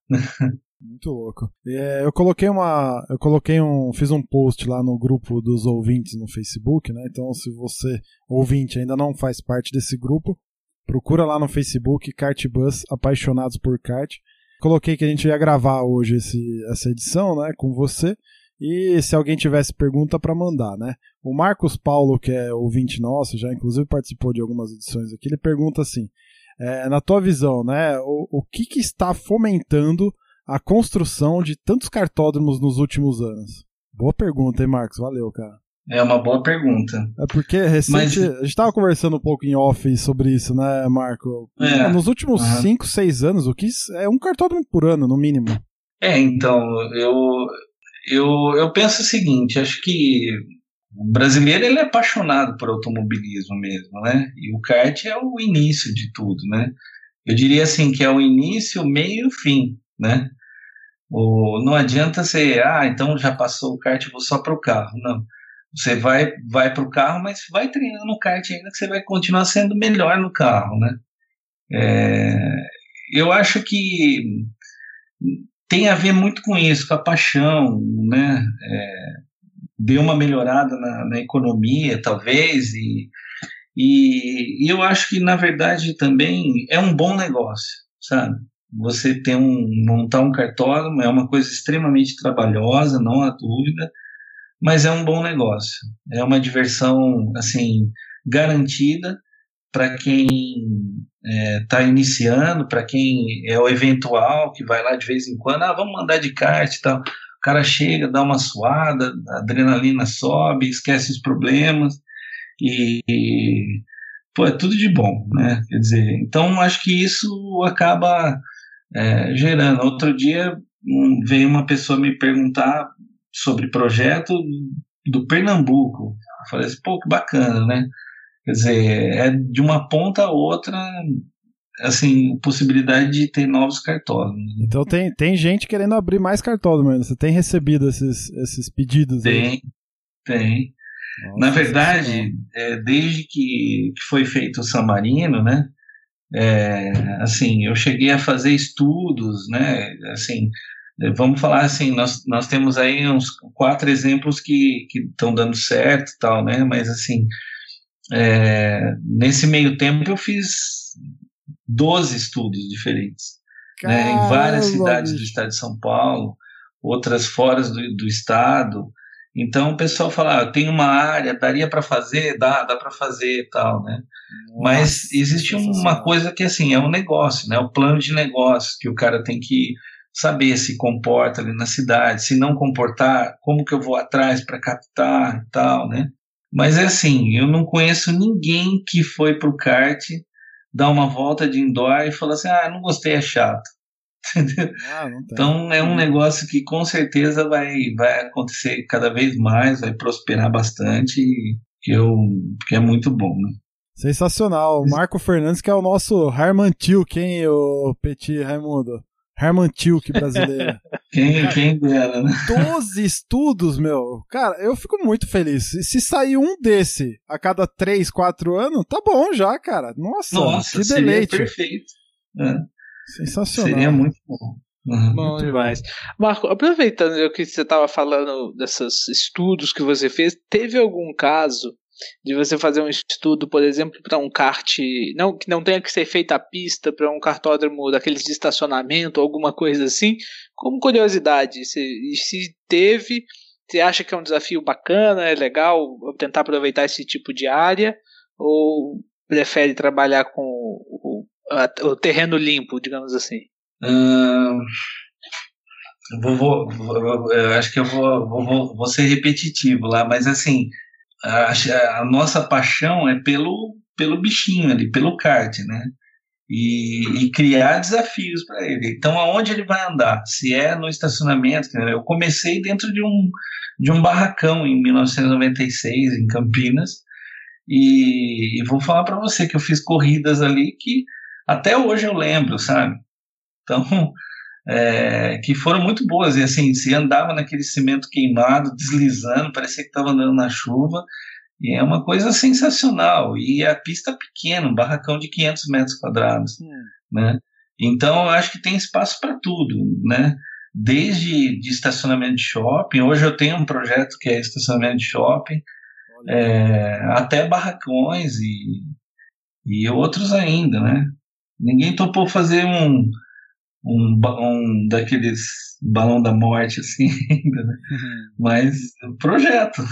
Muito louco. É, eu coloquei uma. Eu coloquei um. Fiz um post lá no grupo dos ouvintes no Facebook, né? Então, se você, ouvinte, ainda não faz parte desse grupo, procura lá no Facebook Kartbus Apaixonados por Kart. Coloquei que a gente ia gravar hoje esse, essa edição, né? Com você. E se alguém tivesse pergunta para mandar, né? O Marcos Paulo, que é ouvinte nosso, já inclusive participou de algumas edições aqui, ele pergunta assim: é, na tua visão, né? O, o que, que está fomentando a construção de tantos cartódromos nos últimos anos? Boa pergunta, hein, Marcos? Valeu, cara. É uma boa pergunta. É porque recente, Mas... a gente estava conversando um pouco em off sobre isso, né, Marco? É, nos últimos 5, uhum. 6 anos, o que é um cartódromo por ano, no mínimo. É, então, eu, eu, eu penso o seguinte, acho que o brasileiro ele é apaixonado por automobilismo mesmo, né? E o kart é o início de tudo, né? Eu diria assim que é o início, meio e o fim, né? O, não adianta você, ah, então já passou o kart, vou só para o carro. Não. Você vai, vai para o carro, mas vai treinando no kart ainda que você vai continuar sendo melhor no carro, né? É, eu acho que tem a ver muito com isso, com a paixão, né? É, deu uma melhorada na, na economia, talvez, e, e, e, eu acho que, na verdade, também é um bom negócio, sabe? Você ter um, montar um cartódromo é uma coisa extremamente trabalhosa, não há dúvida, mas é um bom negócio. É uma diversão, assim, garantida para quem está é, iniciando, para quem é o eventual, que vai lá de vez em quando, ah, vamos mandar de kart e tal. Cara chega, dá uma suada, a adrenalina sobe, esquece os problemas e, e pô, é tudo de bom, né? Quer dizer, então acho que isso acaba é, gerando. Outro dia um, veio uma pessoa me perguntar sobre projeto do Pernambuco. Eu falei assim, pô, que bacana, né? Quer dizer, é de uma ponta a outra, assim, possibilidade de ter novos cartódromos. Né? Então tem, tem gente querendo abrir mais cartódromos, você tem recebido esses, esses pedidos? Tem, aí? tem. Nossa, Na verdade, é, desde que, que foi feito o San Marino, né, é, assim, eu cheguei a fazer estudos, né, assim, vamos falar assim, nós, nós temos aí uns quatro exemplos que estão dando certo tal, né, mas assim, é, nesse meio tempo eu fiz 12 estudos diferentes, né, em várias cidades do estado de São Paulo, outras fora do, do estado, então o pessoal fala, ah, tem uma área, daria para fazer, dá, dá para fazer e tal, né? Nossa, Mas existe uma coisa que assim é um negócio, né? O plano de negócio que o cara tem que saber se comporta ali na cidade, se não comportar, como que eu vou atrás para captar e tal, né? Mas é assim, eu não conheço ninguém que foi pro kart dar uma volta de indoor e falar assim, ah, não gostei, é chato. Ah, então é um negócio que com certeza vai, vai acontecer cada vez mais, vai prosperar bastante, que, eu, que é muito bom. Né? Sensacional. Marco Fernandes, que é o nosso Harman Tilk, hein, o Petit Raimundo? Herman Tilke brasileiro. quem, quem dera, né? 12 estudos, meu. Cara, eu fico muito feliz. Se sair um desse a cada 3, 4 anos, tá bom já, cara. Nossa, Nossa que deleite. perfeito. É. Sensacional. Seria muito bom. Uhum. Bom demais. Marco, aproveitando o que você estava falando desses estudos que você fez, teve algum caso de você fazer um estudo, por exemplo, para um kart, não que não tenha que ser feita a pista para um cartódromo daqueles de estacionamento, alguma coisa assim, como curiosidade, se, se teve, você acha que é um desafio bacana, é legal tentar aproveitar esse tipo de área, ou prefere trabalhar com o, o terreno limpo, digamos assim? Vou, vou, vou, eu acho que eu vou, vou, vou ser repetitivo lá, mas assim, a, a, nossa paixão é pelo, pelo bichinho ali, pelo kart, né? E, e criar desafios para ele. Então, aonde ele vai andar? Se é no estacionamento, eu comecei dentro de um de um barracão em 1996 em Campinas. E, e vou falar para você que eu fiz corridas ali que até hoje eu lembro, sabe? Então, é, que foram muito boas. E assim, se andava naquele cimento queimado, deslizando, parecia que estava andando na chuva. E é uma coisa sensacional. E a pista pequena, um barracão de 500 metros quadrados, hum. né? Então, eu acho que tem espaço para tudo, né? Desde de estacionamento de shopping, hoje eu tenho um projeto que é estacionamento de shopping, é, até barracões e, e outros ainda, né? Ninguém topou fazer um, um, um daqueles balão da morte assim ainda, né? Uhum. Mas projeto.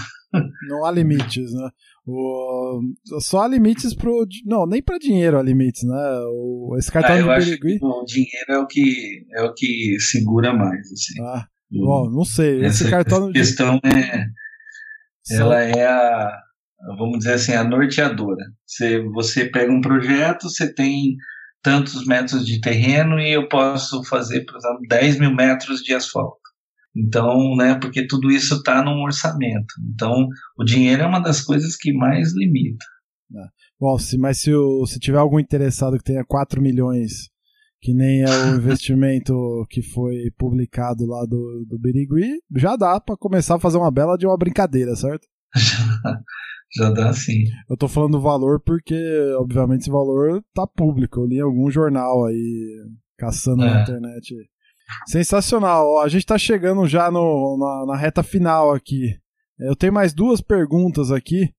Não há limites, né? O, só há limites pro. Não, nem para dinheiro há limites, né? O, esse cartão ah, eu acho que o dinheiro é o que, é o que segura mais. Assim. Ah, bom, não sei. Esse Essa cartão. questão é. Ela é a. Vamos dizer assim, a norteadora. Você, você pega um projeto, você tem tantos metros de terreno e eu posso fazer, por exemplo, 10 mil metros de asfalto. Então, né, porque tudo isso está num orçamento. Então, o dinheiro é uma das coisas que mais limita. É. Bom, se, mas se, o, se tiver algum interessado que tenha 4 milhões, que nem é o investimento que foi publicado lá do, do Birigui, já dá para começar a fazer uma bela de uma brincadeira, certo? Já, dá sim. Eu tô falando do valor porque, obviamente, esse valor tá público. Eu li em algum jornal aí, caçando é. na internet. Sensacional. A gente tá chegando já no, na, na reta final aqui. Eu tenho mais duas perguntas aqui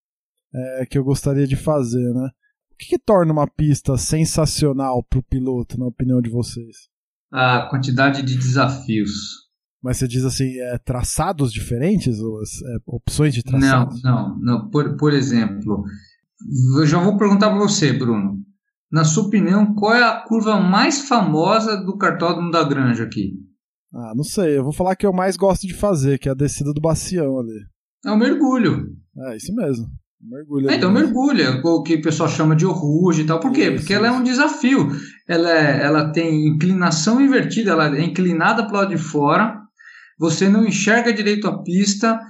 é, que eu gostaria de fazer, né? O que, que torna uma pista sensacional para o piloto, na opinião de vocês? A quantidade de desafios. Mas você diz assim, é, traçados diferentes? Ou, é, opções de traçados? Não, não. não. Por, por exemplo, eu já vou perguntar para você, Bruno. Na sua opinião, qual é a curva mais famosa do cartódromo da Granja aqui? Ah, não sei. Eu vou falar que eu mais gosto de fazer, que é a descida do Bacião ali. É o mergulho. É, isso mesmo. Mergulho. É, então, mergulha, o que o pessoal chama de ruge e tal. Por quê? Isso, Porque ela é um desafio. Ela, é, ela tem inclinação invertida, ela é inclinada para o lado de fora você não enxerga direito a pista.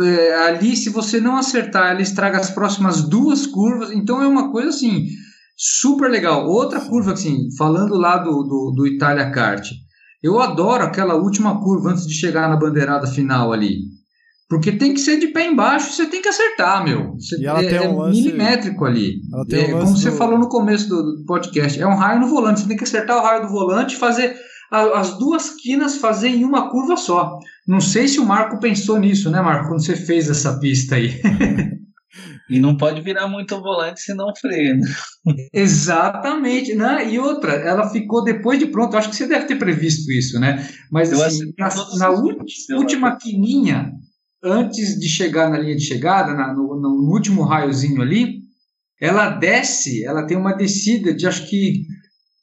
É, ali, se você não acertar, ela estraga as próximas duas curvas. Então é uma coisa assim super legal. Outra curva, assim, falando lá do, do, do Italia Kart, eu adoro aquela última curva antes de chegar na bandeirada final ali. Porque tem que ser de pé embaixo, você tem que acertar, meu. Você, e ela é, tem um é lance, milimétrico ali. é, um como você falou no começo do, do podcast, é um raio no volante. Você tem que acertar o raio do volante e fazer as duas quinas fazer em uma curva só. Não sei se o Marco pensou nisso, né, Marco, quando você fez essa pista aí. e não pode virar muito o volante senão freia. Né? Exatamente, né? E outra, ela ficou depois de pronto. Acho que você deve ter previsto isso, né? Mas assim, na, na última quininha, antes de chegar na linha de chegada, na, no, no último raiozinho ali, ela desce, ela tem uma descida de acho que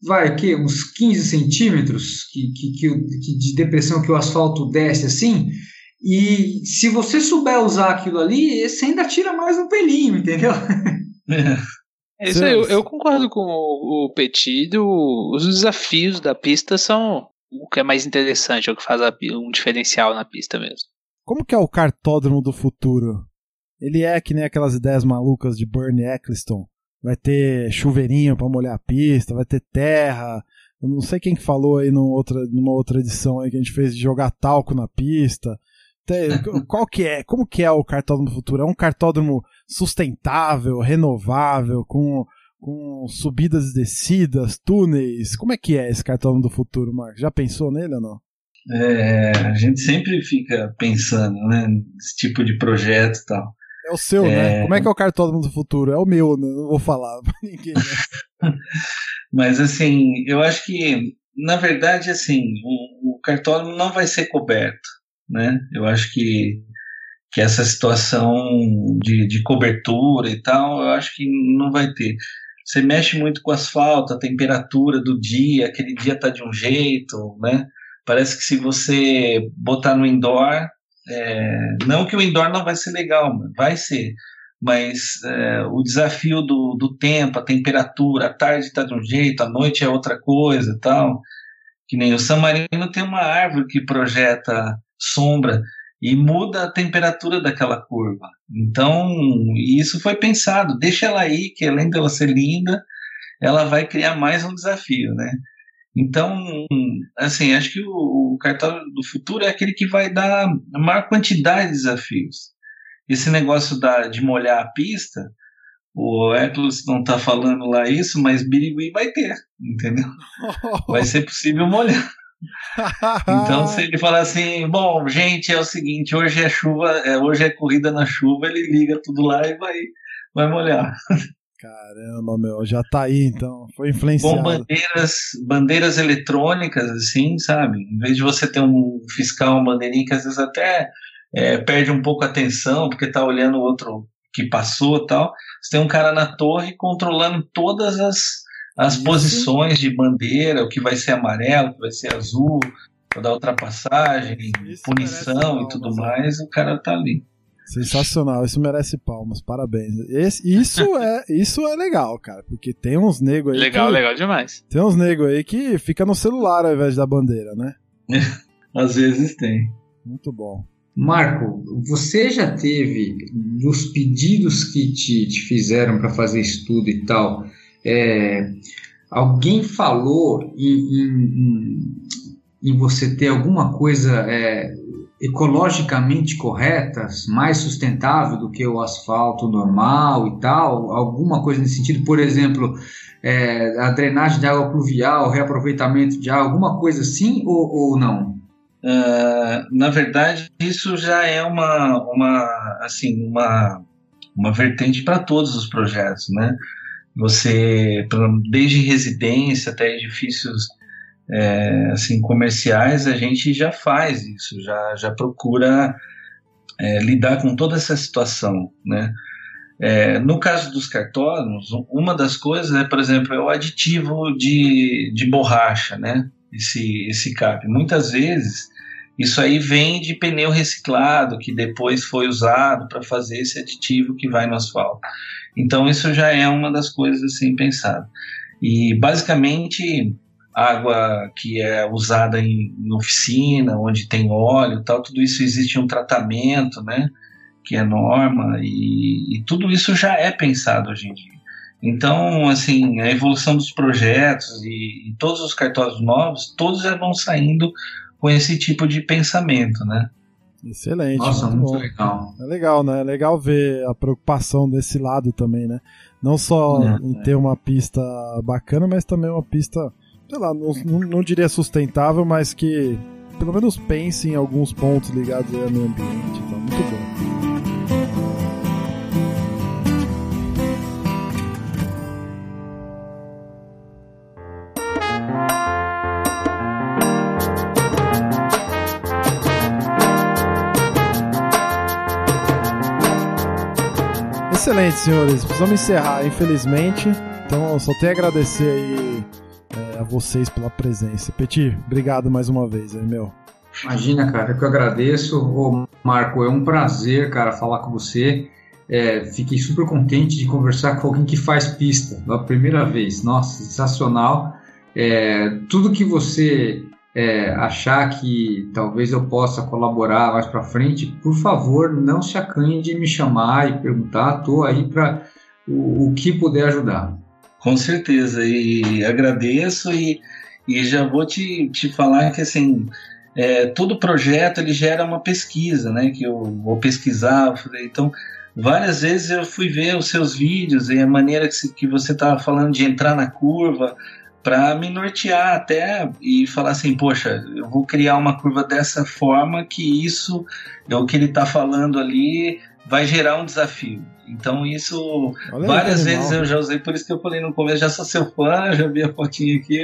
vai que uns 15 centímetros que, que, que, de depressão que o asfalto desce assim. E se você souber usar aquilo ali, você ainda tira mais um pelinho, entendeu? É isso aí, eu, eu, concordo com o, o Petit. os desafios da pista são o que é mais interessante, é o que faz a, um diferencial na pista mesmo. Como que é o cartódromo do futuro? Ele é que nem aquelas ideias malucas de Bernie Eccleston, vai ter chuveirinho para molhar a pista, vai ter terra. Eu não sei quem falou aí numa outra, numa outra edição aí que a gente fez de jogar talco na pista. Qual que é? Como que é o cartódromo futuro? É um cartódromo sustentável, renovável, com, com subidas e descidas, túneis? Como é que é esse cartódromo do futuro, Marcos? Já pensou nele ou não? É, a gente sempre fica pensando, né, nesse tipo de projeto e tal. É o seu, né? é... né? Como é que é o cartódromo do futuro? É o meu, né? Não vou falar pra ninguém. Né? Mas assim, eu acho que, na verdade, assim, o, o cartódromo não vai ser coberto, né? Eu acho que, que essa situação de, de cobertura e tal, eu acho que não vai ter. Você mexe muito com o asfalto, a temperatura do dia, aquele dia tá de um jeito, né? Parece que se você botar no indoor, é, não que o indoor não vai ser legal, vai ser, mas é, o desafio do, do tempo, a temperatura, a tarde está de um jeito, a noite é outra coisa tal. Que nem o San Marino tem uma árvore que projeta sombra e muda a temperatura daquela curva. Então, isso foi pensado. Deixa ela aí, que além dela ser linda, ela vai criar mais um desafio, né? Então, assim, acho que o, o cartão do futuro é aquele que vai dar a maior quantidade de desafios. Esse negócio da, de molhar a pista, o Eclos não está falando lá isso, mas Birigui vai ter, entendeu? Vai ser possível molhar. então, se ele falar assim, bom, gente, é o seguinte, hoje é chuva, é, hoje é corrida na chuva, ele liga tudo lá e vai, vai molhar. Caramba, meu, já tá aí então. Foi influenciado. Bom, bandeiras, bandeiras eletrônicas, assim, sabe? Em vez de você ter um fiscal, um bandeirinha que às vezes até é, perde um pouco a atenção, porque tá olhando o outro que passou tal. Você tem um cara na torre controlando todas as, as posições de bandeira, o que vai ser amarelo, o que vai ser azul, da ultrapassagem, Isso punição e tudo mais, o cara tá ali. Sensacional, isso merece palmas, parabéns. Esse, isso, é, isso é legal, cara, porque tem uns negros aí. Legal, que, legal demais. Tem uns negros aí que fica no celular ao invés da bandeira, né? Às vezes tem. Muito bom. Marco, você já teve, dos pedidos que te, te fizeram para fazer estudo e tal, é, alguém falou em, em, em, você ter alguma coisa é, ecologicamente corretas, mais sustentável do que o asfalto normal e tal, alguma coisa nesse sentido, por exemplo, é, a drenagem de água pluvial, reaproveitamento de água, alguma coisa assim ou, ou não? Uh, na verdade, isso já é uma, uma assim, uma, uma vertente para todos os projetos, né? Você, desde residência até edifícios é, assim comerciais a gente já faz isso, já, já procura é, lidar com toda essa situação, né? É, no caso dos cartódromos, uma das coisas é, por exemplo, é o aditivo de, de borracha, né? Esse, esse cap. Muitas vezes isso aí vem de pneu reciclado que depois foi usado para fazer esse aditivo que vai no asfalto. Então isso já é uma das coisas assim pensado. E basicamente água que é usada em, em oficina, onde tem óleo, tal, tudo isso existe um tratamento, né, que é norma e, e tudo isso já é pensado hoje em dia. Então, assim, a evolução dos projetos e, e todos os cartórios novos, todos já vão saindo com esse tipo de pensamento, né? Excelente. Nossa, muito, muito legal. É legal, né? É legal ver a preocupação desse lado também, né? Não só é, em ter uma pista bacana, mas também uma pista sei lá, não, não, diria sustentável, mas que pelo menos pense em alguns pontos ligados ao meio ambiente. Então, muito bom. Excelente, senhores. Precisamos encerrar, infelizmente. Então, só tenho a agradecer aí a vocês pela presença. Peti, obrigado mais uma vez, aí, meu. Imagina, cara, eu que agradeço. Ô, Marco, é um prazer, cara, falar com você. É, fiquei super contente de conversar com alguém que faz pista pela primeira vez. Nossa, sensacional. É, tudo que você é, achar que talvez eu possa colaborar mais para frente, por favor, não se acanhe de me chamar e perguntar. Estou aí para o, o que puder ajudar. Com certeza, e agradeço e, e já vou te, te falar que assim, é, todo projeto ele gera uma pesquisa, né? Que eu vou pesquisar, então várias vezes eu fui ver os seus vídeos e a maneira que, que você estava falando de entrar na curva para me nortear até e falar assim, poxa, eu vou criar uma curva dessa forma que isso é o que ele está falando ali vai gerar um desafio. Então isso Olha várias aí, vezes eu já usei, por isso que eu falei no começo, já sou seu fã, já vi a fotinha aqui.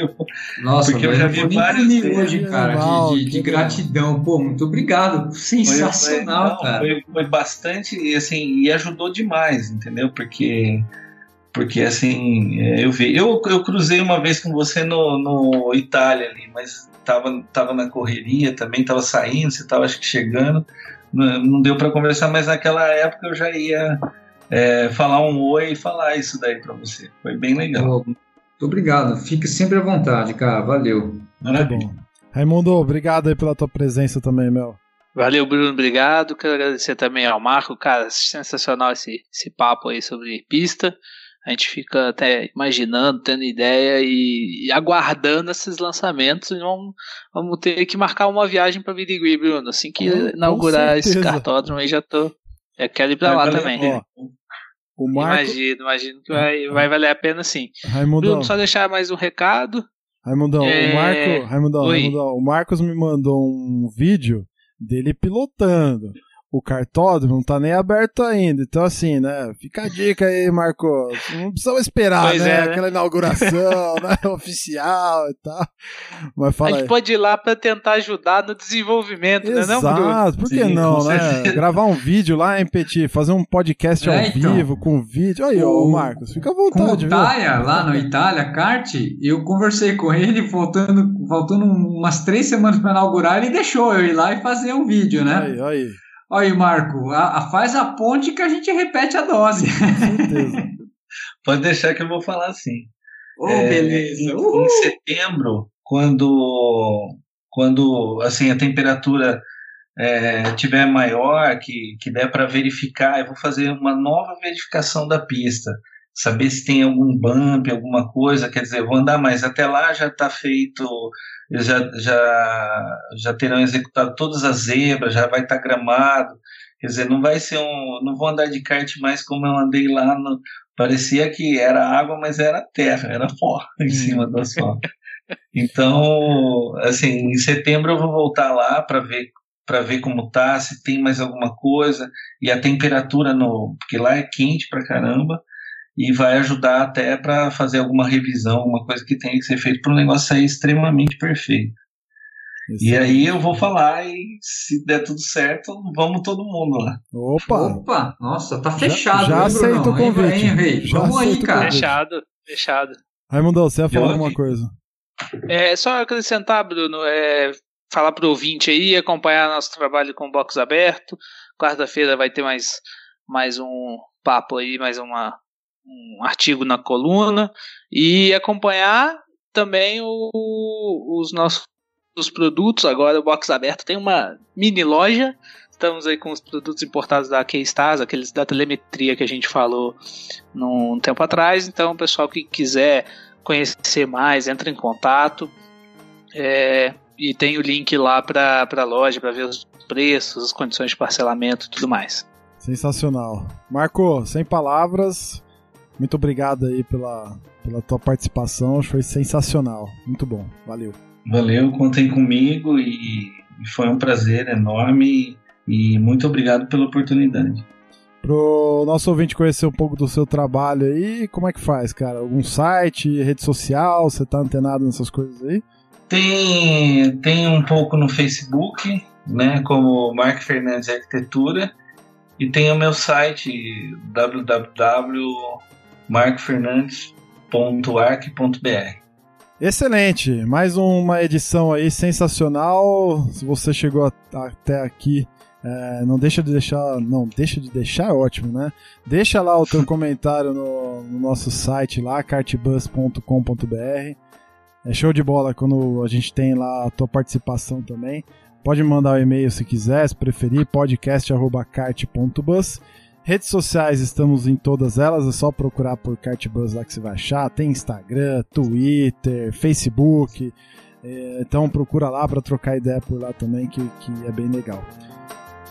Nossa, porque eu já vi várias vezes. Hoje, cara, animal, de, de, de gratidão. Pô, muito obrigado. Sensacional, foi, não, cara. Foi, foi bastante, e assim, e ajudou demais, entendeu? Porque porque assim, é, eu vi. Eu, eu cruzei uma vez com você no, no Itália ali, mas tava, tava na correria também, tava saindo, você tava acho que chegando. Não, não deu para conversar, mas naquela época eu já ia é, falar um oi e falar isso daí para você. Foi bem legal. Muito obrigado. Fique sempre à vontade, cara. Valeu. Muito bom. Raimundo, obrigado aí pela tua presença também, meu. Valeu, Bruno, obrigado. Quero agradecer também ao Marco, cara, sensacional esse, esse papo aí sobre pista. A gente fica até imaginando, tendo ideia e, e aguardando esses lançamentos. E vamos, vamos ter que marcar uma viagem para Birigui, Bruno. Assim que Com- inaugurar com esse cartódromo aí, já tô. Já quero ir pra Vai lá valer- também. Ó, o Marco. Imagino, imagino que vai, vai valer a pena sim. Raimundão, Bruno, só deixar mais um recado. Raimundão, É, o Marco, Raimundão. Raimundão, o Marcos me mandou um vídeo dele pilotando. O cartódromo não tá nem aberto ainda. Então, assim, né? Fica a dica aí, Marco. Não precisamos esperar, Pois né? é, né? Aquela inauguração, né? Oficial e tal. Mas A fala gente aí. pode ir lá para tentar ajudar no desenvolvimento, né, não, Bruno? Exato, por que Sim, não, né? certeza. Gravar um vídeo lá, hein, Petit? Fazer um podcast ao É, então. vivo, com vídeo. Aí, ó, O- Marcos, fica à Com o vontade, viu? Taia, lá na Itália, kart, eu conversei com ele, faltando, faltando umas três semanas para inaugurar, ele deixou eu ir lá e fazer um vídeo, né? Aí, aí, Olha aí, Marco, a- a- faz a ponte que a gente repete a dose. com certeza. Pode deixar que eu vou falar assim. Ô, É, beleza. Em, Uhul. em setembro, quando, quando assim a temperatura é, tiver maior, que, que der para verificar, eu vou fazer uma nova verificação da pista, saber se tem algum bump, alguma coisa, quer dizer, vou andar mais. Até lá já está feito, já, já, já terão executado todas as zebras, já vai estar gramado. Quer dizer, não vai ser um. Não vou andar de kart mais como eu andei lá no, Parecia que era água, mas era terra, era pó em cima do asfalto. Então, assim, em setembro eu vou voltar lá para ver para ver como tá, se tem mais alguma coisa e a temperatura no, porque lá é quente pra caramba e vai ajudar até para fazer alguma revisão, alguma coisa que tenha que ser feito para o negócio sair extremamente perfeito. E aí eu vou falar e se der tudo certo, vamos todo mundo lá. Opa! Opa, nossa, tá fechado. já hein, aceito o convite. Hein, hein, rei? Já Vamos aí, cara. Fechado, fechado. Raimundão, você ia falar Eu alguma coisa? É só acrescentar, Bruno, é, falar para o ouvinte aí, acompanhar nosso trabalho com o box aberto. Quarta-feira vai ter mais, mais um papo aí, mais uma, um artigo na coluna. E acompanhar também o- os nossos os produtos. Agora o box aberto tem uma mini loja. Estamos aí com os produtos importados da Keystars, aqueles da telemetria que a gente falou num tempo atrás. Então, o pessoal que quiser conhecer mais, entra em contato. É, e tem o link lá para a loja para ver os preços, as condições de parcelamento e tudo mais. Sensacional. Marco, sem palavras, muito obrigado aí pela, pela tua participação, foi sensacional. Muito bom, valeu. Valeu, contem comigo e, foi um prazer enorme e muito obrigado pela oportunidade. Pro nosso ouvinte conhecer um pouco do seu trabalho aí, como é que faz, cara? Algum site, rede social, você tá antenado nessas coisas aí? Tem, tem um pouco no Facebook, né, como Mark Fernandes Arquitetura, e tem o meu site www.marcfernandes.arc.br. Excelente, mais uma edição aí sensacional. Se você chegou até aqui, é, não deixa de deixar, não deixa de deixar, é ótimo, né? Deixa lá o teu comentário no, no nosso site lá, cartbus.com.br. É show de bola quando a gente tem lá a tua participação também. Pode mandar o e-mail se quiser, se preferir, podcast@kart.bus. Redes sociais, estamos em todas elas, é só procurar por Cartbus lá que você vai achar. Tem Instagram, Twitter, Facebook. é, então procura lá para trocar ideia por lá também, que, que é bem legal.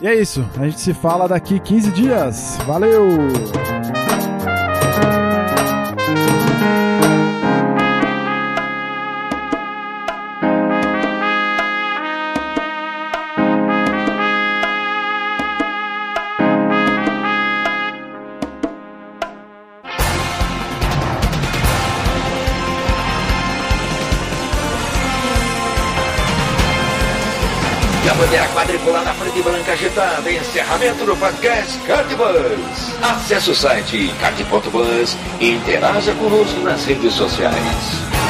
E é isso, a gente se fala daqui 15 dias. Valeu! Bandeira quadriculada frente branca agitada. Encerramento do podcast Cartbus. Acesse o site cart.bus e interaja conosco nas redes sociais.